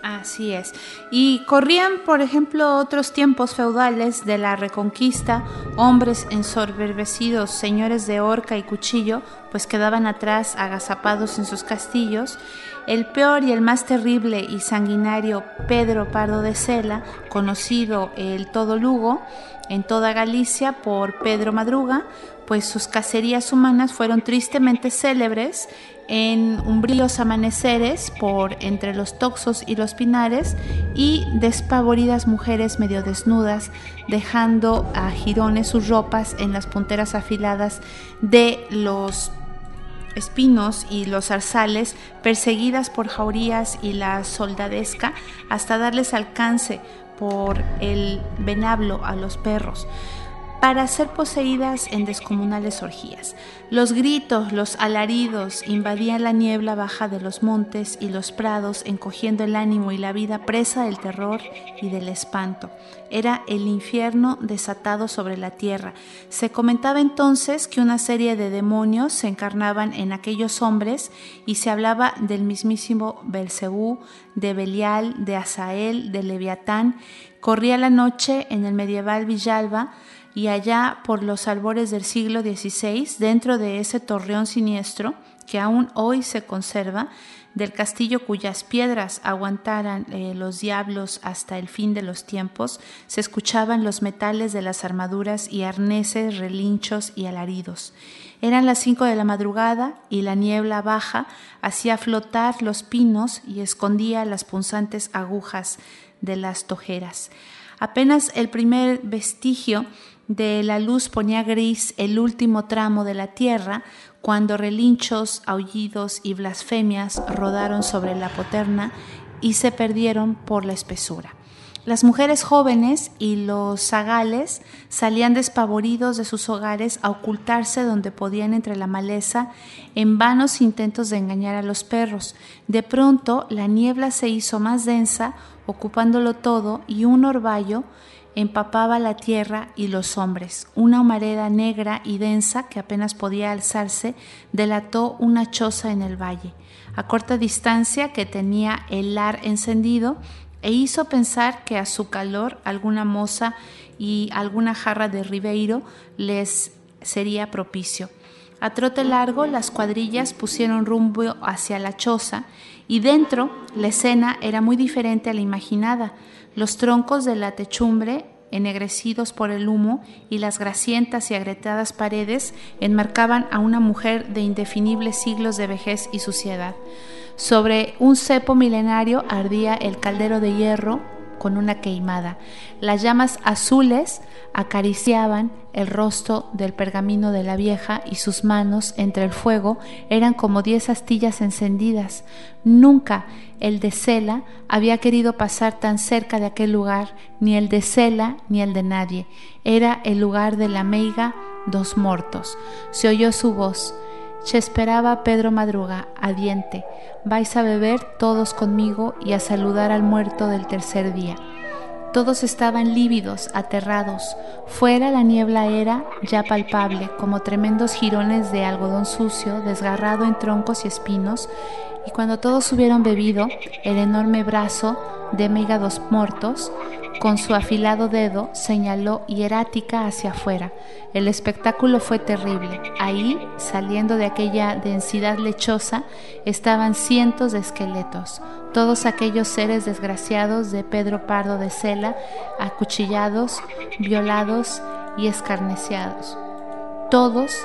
Así es. Y corrían, por ejemplo, otros tiempos feudales de la Reconquista, hombres ensoberbecidos, señores de horca y cuchillo, pues quedaban atrás agazapados en sus castillos El peor y el más terrible y sanguinario Pedro Pardo de Cela, conocido el todo Lugo, en toda Galicia por Pedro Madruga, pues sus cacerías humanas fueron tristemente célebres en umbríos amaneceres por entre los toxos y los pinares y despavoridas mujeres medio desnudas dejando a jirones sus ropas en las punteras afiladas de los espinos y los zarzales perseguidas por jaurías y la soldadesca hasta darles alcance por el venablo a los perros para ser poseídas en descomunales orgías. Los gritos, los alaridos invadían la niebla baja de los montes y los prados, encogiendo el ánimo y la vida presa del terror y del espanto. Era el infierno desatado sobre la tierra. Se comentaba entonces que una serie de demonios se encarnaban en aquellos hombres y se hablaba del mismísimo Belcebú, de Belial, de Asael, de Leviatán. Corría la noche en el medieval Villalba y allá por los albores del siglo XVI, dentro de ese torreón siniestro que aún hoy se conserva, del castillo cuyas piedras aguantaran eh, los diablos hasta el fin de los tiempos, se escuchaban los metales de las armaduras y arneses, relinchos y alaridos. Eran las cinco de la madrugada y la niebla baja hacía flotar los pinos y escondía las punzantes agujas de las tojeras. Apenas el primer vestigio de la luz ponía gris el último tramo de la tierra, cuando relinchos, aullidos y blasfemias rodaron sobre la poterna y se perdieron por la espesura. Las mujeres jóvenes y los zagales salían despavoridos de sus hogares a ocultarse donde podían entre la maleza en vanos intentos de engañar a los perros. De pronto la niebla se hizo más densa, ocupándolo todo, y un orvallo empapaba la tierra y los hombres. Una humareda negra y densa que apenas podía alzarse delató una choza en el valle, a corta distancia que tenía el lar encendido e hizo pensar que a su calor alguna moza y alguna jarra de ribeiro les sería propicio. A trote largo las cuadrillas pusieron rumbo hacia la choza y dentro la escena era muy diferente a la imaginada. Los troncos de la techumbre, ennegrecidos por el humo, y las grasientas y agrietadas paredes enmarcaban a una mujer de indefinibles siglos de vejez y suciedad. Sobre un cepo milenario ardía el caldero de hierro con una queimada. Las llamas azules acariciaban el rostro del pergamino de la vieja y sus manos entre el fuego eran como diez astillas encendidas. Nunca el de Cela había querido pasar tan cerca de aquel lugar, ni el de Cela ni el de nadie. Era el lugar de la meiga dos muertos. Se oyó su voz. Se esperaba Pedro Madruga, a diente. Vais a beber todos conmigo y a saludar al muerto del tercer día. Todos estaban lívidos, aterrados. Fuera la niebla era ya palpable, como tremendos jirones de algodón sucio, desgarrado en troncos y espinos, y cuando todos hubieron bebido, el enorme brazo de Megados Mortos, con su afilado dedo, señaló hierática hacia afuera. El espectáculo fue terrible. Ahí, saliendo de aquella densidad lechosa, estaban cientos de esqueletos, todos aquellos seres desgraciados de Pedro Pardo de Cela, acuchillados, violados y escarneciados. Todos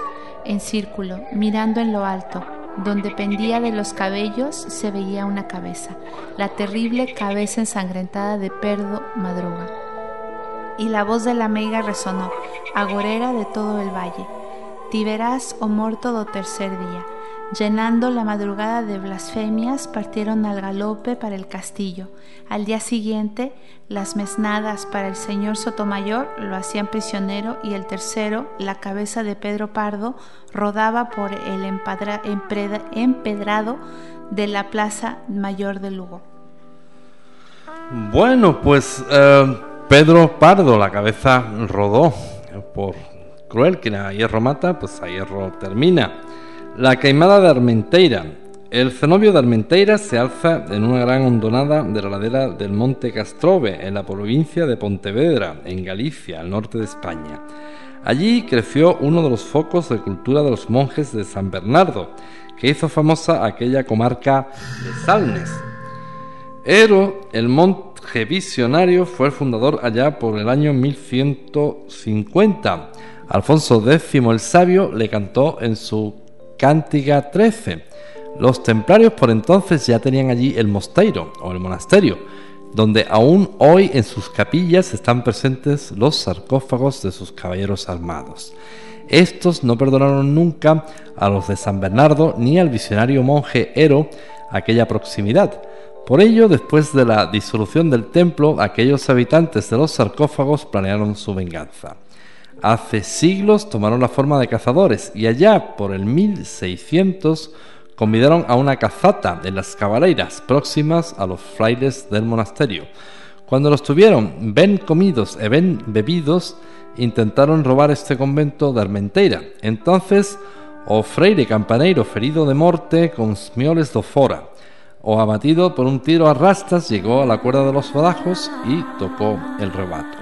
en círculo, mirando en lo alto, donde pendía de los cabellos se veía una cabeza, la terrible cabeza ensangrentada de Perdo Madruga. Y la voz de la meiga resonó, agorera de todo el valle. Tiberás o morto do tercer día. Llenando la madrugada de blasfemias, partieron al galope para el castillo. Al día siguiente, las mesnadas para el señor Sotomayor lo hacían prisionero y el tercero, la cabeza de Pedro Pardo, rodaba por el empedrado de la plaza mayor de Lugo. Bueno, pues eh, Pedro Pardo, la cabeza rodó por cruel, que a hierro mata, pues a hierro termina. La Caimada de Armenteira. El cenobio de Armenteira se alza en una gran hondonada de la ladera del Monte Castrove, en la provincia de Pontevedra, en Galicia, al norte de España. Allí creció uno de los focos de cultura de los monjes de San Bernardo, que hizo famosa aquella comarca de Salnes. Ero, el monje visionario, fue el fundador allá por el año 1150. Alfonso X el Sabio le cantó en su Cántica 13. Los templarios por entonces ya tenían allí el mosteiro o el monasterio, donde aún hoy en sus capillas están presentes los sarcófagos de sus caballeros armados. Estos no perdonaron nunca a los de San Bernardo ni al visionario monje Ero aquella proximidad. Por ello, después de la disolución del templo, aquellos habitantes de los sarcófagos planearon su venganza. Hace siglos tomaron la forma de cazadores y allá por el 1600 convidaron a una cazata en las cabaleiras próximas a los frailes del monasterio. Cuando los tuvieron ven comidos e ven bebidos, intentaron robar este convento de Armenteira. Entonces, o freire campaneiro ferido de muerte con smioles do fora, o abatido por un tiro a rastas, llegó a la cuerda de los badajos y tocó el rebato.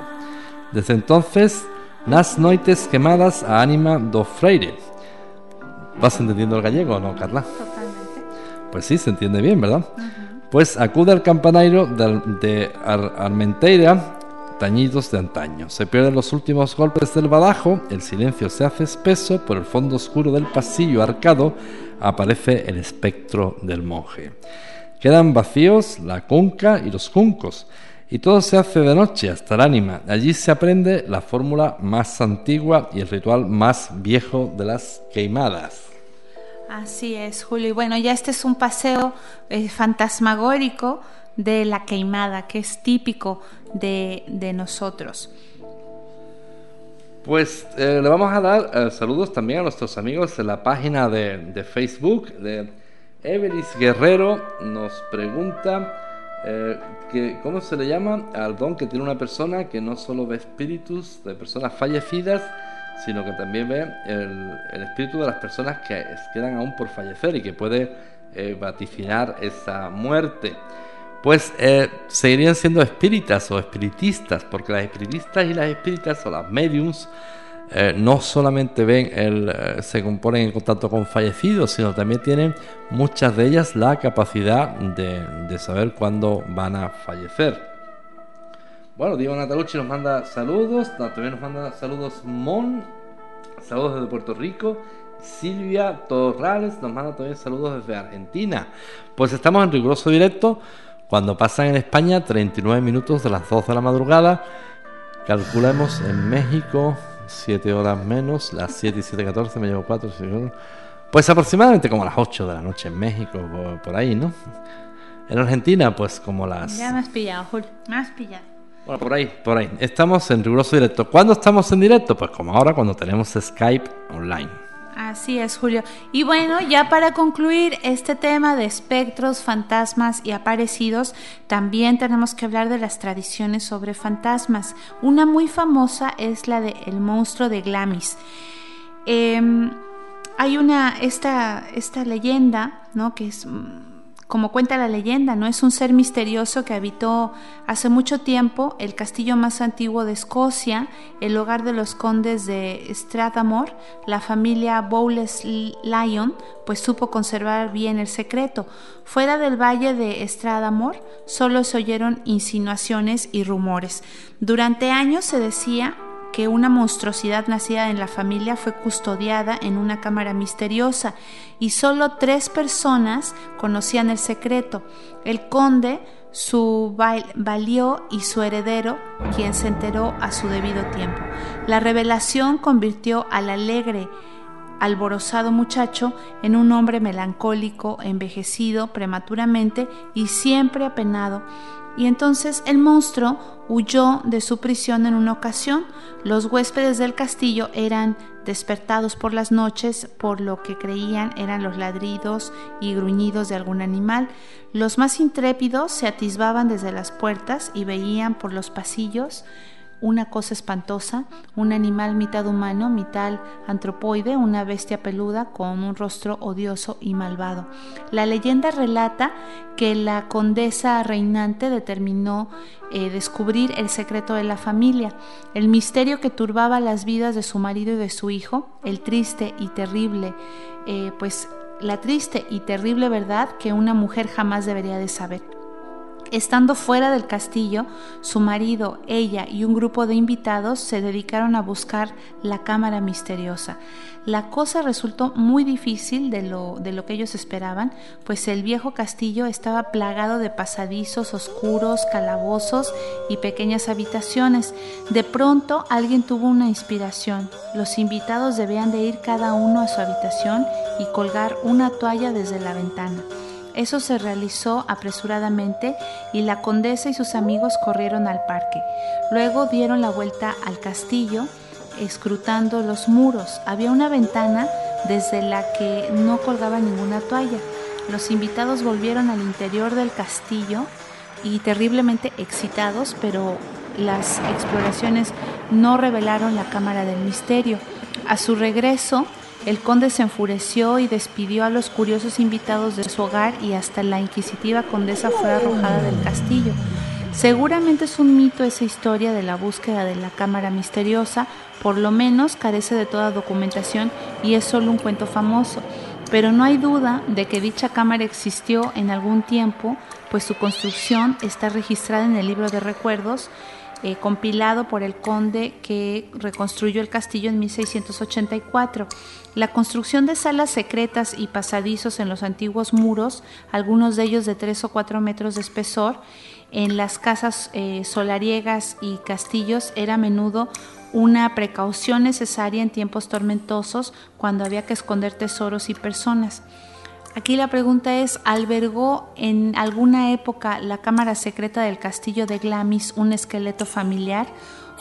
Desde entonces, nas noites quemadas a ánima do freire. ¿Vas entendiendo el gallego o no, Carla? Totalmente. Pues sí, se entiende bien, ¿verdad? Pues acude al campanario de, de Armenteira tañidos de antaño. Se pierden los últimos golpes del badajo, el silencio se hace espeso, por el fondo oscuro del pasillo arcado aparece el espectro del monje. Quedan vacíos la cunca y los juncos, y todo se hace de noche hasta el ánima. Allí se aprende la fórmula más antigua y el ritual más viejo de las queimadas. Así es, Julio. Y bueno, ya este es un paseo eh, fantasmagórico de la queimada, que es típico de, de nosotros. Pues eh, le vamos a dar eh, saludos también a nuestros amigos de la página de, de Facebook. De Everis Guerrero nos pregunta eh, que, cómo se le llama al don que tiene una persona que no solo ve espíritus de personas fallecidas, sino que también ve el, espíritu de las personas que quedan aún por fallecer y que puede eh, vaticinar esa muerte. Pues eh, seguirían siendo espíritas o espiritistas, porque las espiritistas y las espíritas o las mediums eh, no solamente ven el, eh, se componen en contacto con fallecidos, sino también tienen muchas de ellas la capacidad de, saber cuándo van a fallecer. Bueno, Diego Natalucci nos manda saludos, también nos manda saludos Mon, saludos desde Puerto Rico. Silvia Torrales nos manda también saludos desde Argentina. Pues estamos en riguroso directo cuando pasan en España 39 minutos de las 12 de la madrugada, calculemos en México 7 horas menos, las 7 y 7, 14, me llevo 4, 5, pues aproximadamente como las 8 de la noche en México, por, ahí, ¿no? En Argentina, pues como las... Ya me has pillado, Julio, me has pillado. Bueno, por ahí, por ahí. Estamos en riguroso directo. ¿Cuándo estamos en directo? Pues como ahora, cuando tenemos Skype online. Así es, Julio. Y bueno, ya para concluir este tema de espectros, fantasmas y aparecidos, también tenemos que hablar de las tradiciones sobre fantasmas. Una muy famosa es la de El monstruo de Glamis. Eh, hay una, esta, esta leyenda, ¿no? Que es como cuenta la leyenda, ¿no? Es un ser misterioso que habitó hace mucho tiempo el castillo más antiguo de Escocia, el hogar de los condes de Strathmore. La familia Bowles Lyon pues supo conservar bien el secreto. Fuera del valle de Strathmore solo se oyeron insinuaciones y rumores. Durante años se decía que una monstruosidad nacida en la familia fue custodiada en una cámara misteriosa y solo tres personas conocían el secreto. El conde, su valió y su heredero, quien se enteró a su debido tiempo. La revelación convirtió al alegre, alborozado muchacho en un hombre melancólico, envejecido prematuramente y siempre apenado y entonces el monstruo huyó de su prisión en una ocasión. Los huéspedes del castillo eran despertados por las noches por lo que creían eran los ladridos y gruñidos de algún animal. Los más intrépidos se atisbaban desde las puertas y veían por los pasillos una cosa espantosa, un animal mitad humano, mitad antropoide, una bestia peluda con un rostro odioso y malvado. La leyenda relata que la condesa reinante determinó eh, descubrir el secreto de la familia, el misterio que turbaba las vidas de su marido y de su hijo, el triste y terrible, eh, pues la triste y terrible verdad que una mujer jamás debería de saber. Estando fuera del castillo, su marido, ella y un grupo de invitados se dedicaron a buscar la cámara misteriosa. La cosa resultó muy difícil de lo, de lo que ellos esperaban, pues el viejo castillo estaba plagado de pasadizos oscuros, calabozos y pequeñas habitaciones. De pronto alguien tuvo una inspiración. Los invitados debían de ir cada uno a su habitación y colgar una toalla desde la ventana. Eso se realizó apresuradamente y la condesa y sus amigos corrieron al parque. Luego dieron la vuelta al castillo, escrutando los muros. Había una ventana desde la que no colgaba ninguna toalla. Los invitados volvieron al interior del castillo y terriblemente excitados, pero las exploraciones no revelaron la cámara del misterio. A su regreso, el conde se enfureció y despidió a los curiosos invitados de su hogar y hasta la inquisitiva condesa fue arrojada del castillo. Seguramente es un mito esa historia de la búsqueda de la cámara misteriosa, por lo menos carece de toda documentación y es solo un cuento famoso, pero no hay duda de que dicha cámara existió en algún tiempo, pues su construcción está registrada en el libro de recuerdos eh, compilado por el conde que reconstruyó el castillo en 1684. La construcción de salas secretas y pasadizos en los antiguos muros, algunos de ellos de 3 o 4 metros de espesor, en las casas eh, solariegas y castillos era a menudo una precaución necesaria en tiempos tormentosos cuando había que esconder tesoros y personas. Aquí la pregunta es, ¿albergó en alguna época la cámara secreta del castillo de Glamis un esqueleto familiar?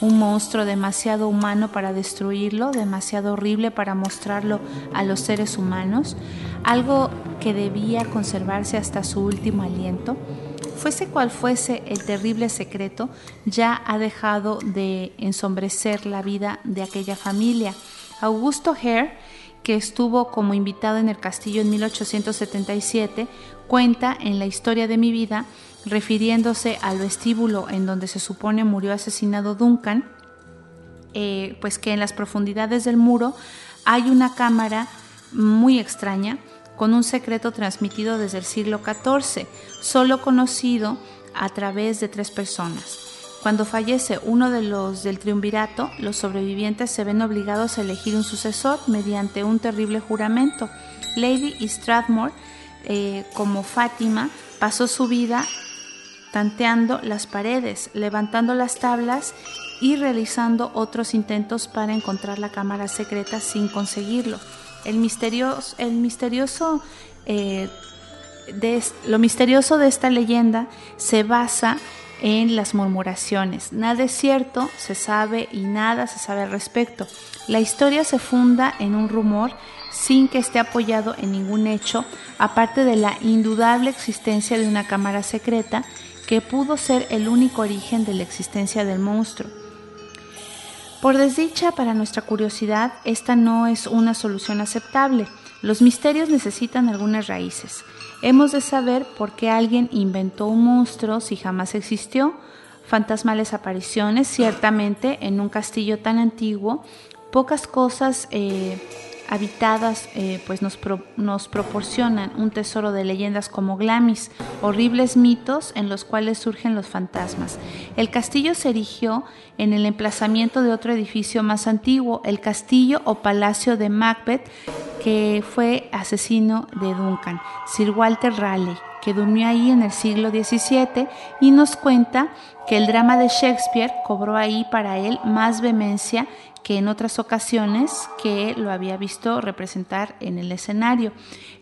un monstruo demasiado humano para destruirlo, demasiado horrible para mostrarlo a los seres humanos, algo que debía conservarse hasta su último aliento. Fuese cual fuese el terrible secreto, ya ha dejado de ensombrecer la vida de aquella familia. Augusto Hare que estuvo como invitado en el castillo en 1877, cuenta en la historia de mi vida, refiriéndose al vestíbulo en donde se supone murió asesinado Duncan, eh, pues que en las profundidades del muro hay una cámara muy extraña con un secreto transmitido desde el siglo XIV, solo conocido a través de tres personas. Cuando fallece uno de los del triunvirato, los sobrevivientes se ven obligados a elegir un sucesor mediante un terrible juramento. Lady Strathmore, eh, como Fátima, pasó su vida tanteando las paredes, levantando las tablas y realizando otros intentos para encontrar la cámara secreta sin conseguirlo. El misterioso, el misterioso eh, de, lo misterioso de esta leyenda se basa en las murmuraciones. Nada es cierto, se sabe y nada se sabe al respecto. La historia se funda en un rumor sin que esté apoyado en ningún hecho, aparte de la indudable existencia de una cámara secreta que pudo ser el único origen de la existencia del monstruo. Por desdicha para nuestra curiosidad, esta no es una solución aceptable. Los misterios necesitan algunas raíces. Hemos de saber por qué alguien inventó un monstruo si jamás existió. Fantasmales apariciones, ciertamente en un castillo tan antiguo, pocas cosas eh, habitadas eh, pues nos, nos, proporcionan un tesoro de leyendas como Glamis, horribles mitos en los cuales surgen los fantasmas. El castillo se erigió en el emplazamiento de otro edificio más antiguo, el castillo o palacio de Macbeth, que fue asesino de Duncan, Sir Walter Raleigh, que durmió ahí en el siglo XVII y nos cuenta que el drama de Shakespeare cobró ahí para él más vehemencia que en otras ocasiones que lo había visto representar en el escenario.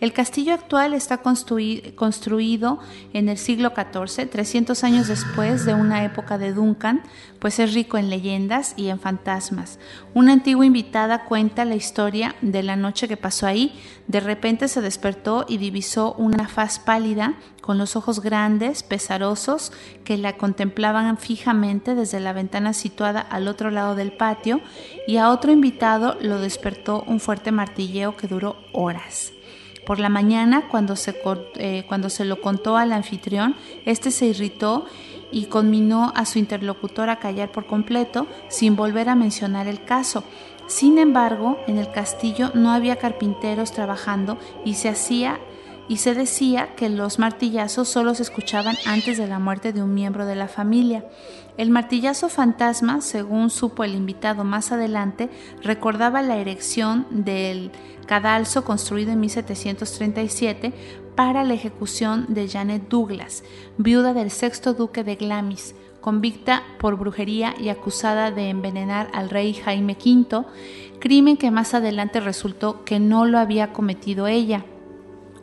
El castillo actual está construido en el siglo XIV, 300 años después de una época de Duncan, pues es rico en leyendas y en fantasmas. Una antigua invitada cuenta la historia de la noche que pasó ahí. De repente se despertó y divisó una faz pálida con los ojos grandes, pesarosos, que la contemplaban fijamente desde la ventana situada al otro lado del patio, y a otro invitado lo despertó un fuerte martilleo que duró horas. Por la mañana, cuando se, eh, cuando se lo contó al anfitrión, este se irritó y conminó a su interlocutor a callar por completo sin volver a mencionar el caso. Sin embargo, en el castillo no había carpinteros trabajando y se hacía y se decía que los martillazos solo se escuchaban antes de la muerte de un miembro de la familia. El martillazo fantasma, según supo el invitado más adelante, recordaba la erección del cadalso construido en 1737 para la ejecución de Janet Douglas, viuda del sexto duque de Glamis, convicta por brujería y acusada de envenenar al rey Jaime V, crimen que más adelante resultó que no lo había cometido ella.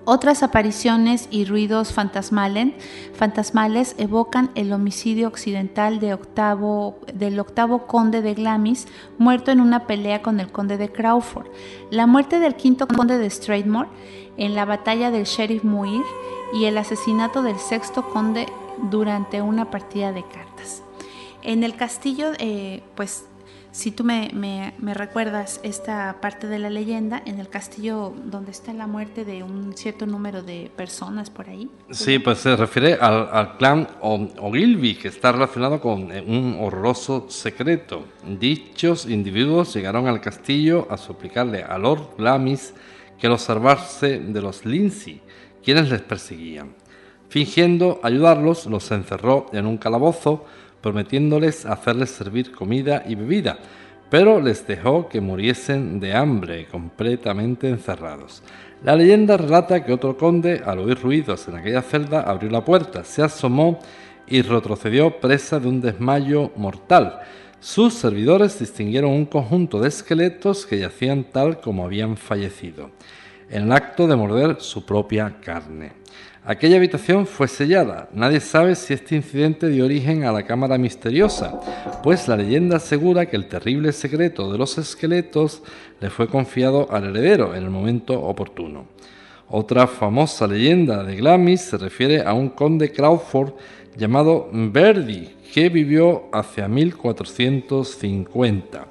Otras apariciones y ruidos fantasmales evocan el homicidio occidental del octavo conde de Glamis, muerto en una pelea con el conde de Crawford, la muerte del quinto conde de Strathmore en la batalla del sheriff Muir y el asesinato del sexto conde durante una partida de cartas. En el castillo, eh, pues si tú me, recuerdas esta parte de la leyenda, en el castillo donde está la muerte de un cierto número de personas por ahí. Sí, pues se refiere al, clan Ogilvy, que está relacionado con eh, un horroroso secreto. Dichos individuos llegaron al castillo a suplicarle a Lord Glamis que los salvase de los Lindsay, quienes les perseguían. Fingiendo ayudarlos, los encerró en un calabozo, prometiéndoles hacerles servir comida y bebida, pero les dejó que muriesen de hambre, completamente encerrados. La leyenda relata que otro conde, al oír ruidos en aquella celda, abrió la puerta, se asomó y retrocedió presa de un desmayo mortal. Sus servidores distinguieron un conjunto de esqueletos que yacían tal como habían fallecido, en el acto de morder su propia carne. Aquella habitación fue sellada. Nadie sabe si este incidente dio origen a la cámara misteriosa, pues la leyenda asegura que el terrible secreto de los esqueletos le fue confiado al heredero en el momento oportuno. Otra famosa leyenda de Glamis se refiere a un conde Crawford llamado Verdi, que vivió hacia 1450.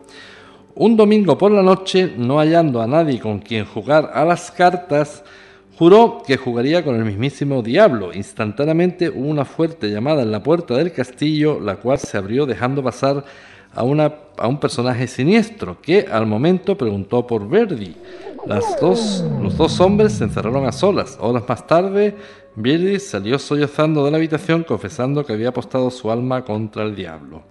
Un domingo por la noche, no hallando a nadie con quien jugar a las cartas, Juró que jugaría con el mismísimo diablo. Instantáneamente hubo una fuerte llamada en la puerta del castillo, la cual se abrió dejando pasar a, una, a un personaje siniestro, que al momento preguntó por Verdi. Las dos, los dos hombres se encerraron a solas. Horas más tarde, Verdi salió sollozando de la habitación confesando que había apostado su alma contra el diablo.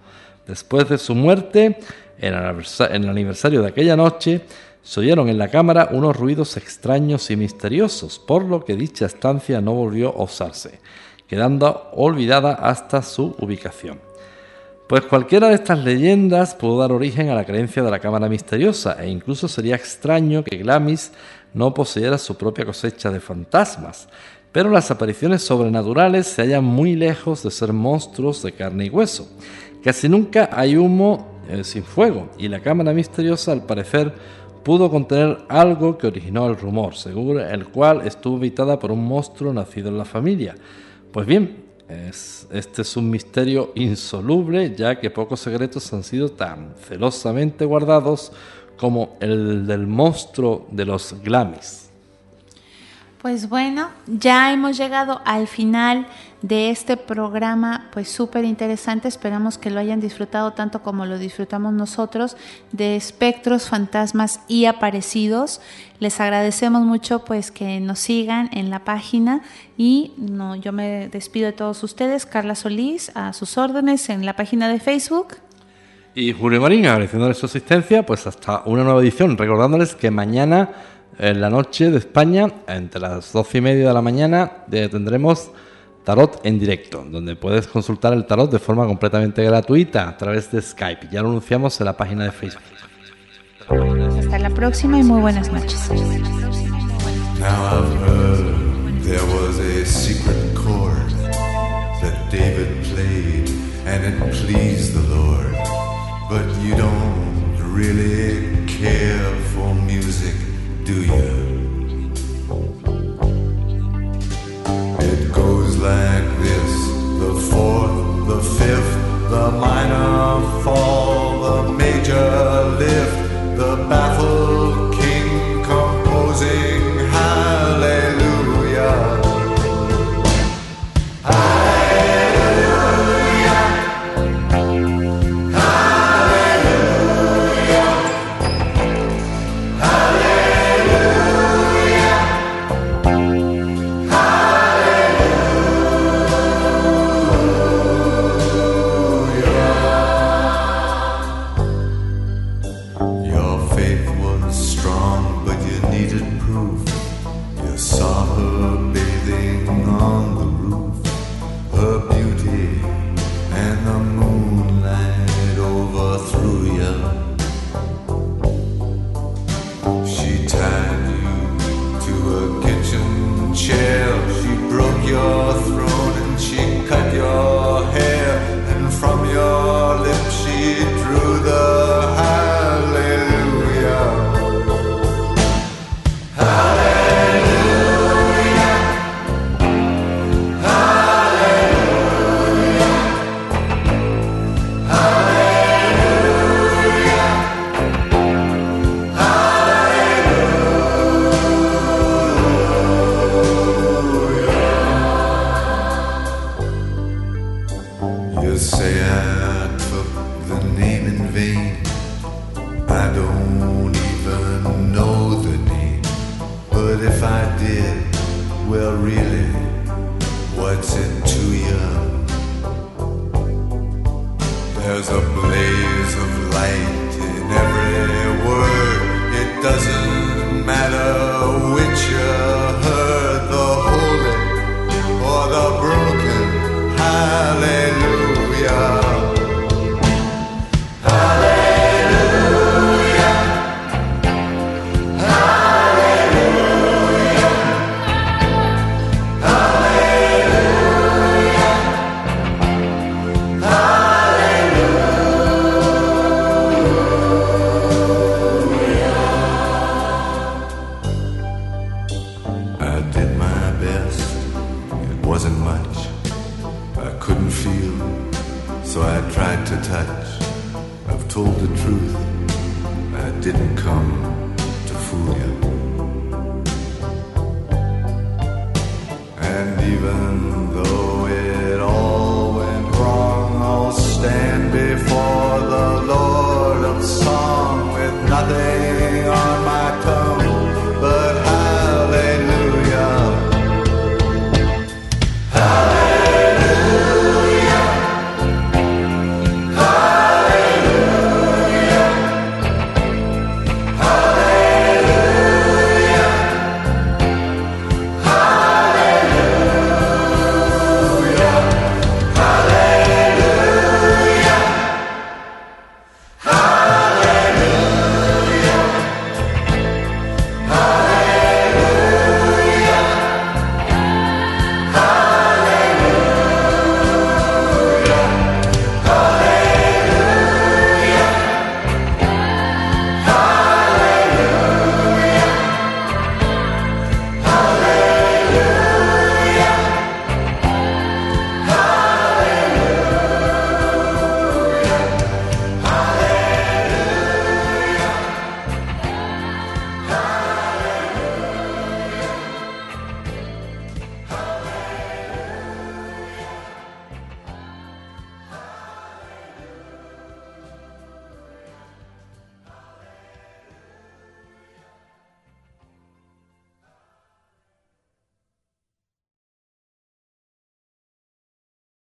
Después de su muerte, en el aniversario de aquella noche, se oyeron en la cámara unos ruidos extraños y misteriosos, por lo que dicha estancia no volvió a usarse, quedando olvidada hasta su ubicación. Pues cualquiera de estas leyendas pudo dar origen a la creencia de la cámara misteriosa, e incluso sería extraño que Glamis no poseyera su propia cosecha de fantasmas, pero las apariciones sobrenaturales se hallan muy lejos de ser monstruos de carne y hueso. Casi nunca hay humo eh, sin fuego, y la cámara misteriosa al parecer pudo contener algo que originó el rumor, según el cual estuvo habitada por un monstruo nacido en la familia. Pues bien, este es un misterio insoluble, ya que pocos secretos han sido tan celosamente guardados como el del monstruo de los Glamis. Pues bueno, ya hemos llegado al final de este programa, pues súper interesante. Esperamos que lo hayan disfrutado tanto como lo disfrutamos nosotros de espectros, fantasmas y aparecidos. Les agradecemos mucho pues que nos sigan en la página y no, yo me despido de todos ustedes. Carla Solís, a sus órdenes en la página de Facebook. Y Julio Marín, agradeciéndoles su asistencia, pues hasta una nueva edición, recordándoles que mañana en la noche de España, entre las doce y media de la mañana, tendremos tarot en directo, donde puedes consultar el tarot de forma completamente gratuita a través de Skype. Ya lo anunciamos en la página de Facebook. Hasta la próxima y muy buenas noches. Now I've heard there was a secret chord that David played and it pleased the Lord. But you don't really care for music. do you? The minor fall, the major lift, the baffled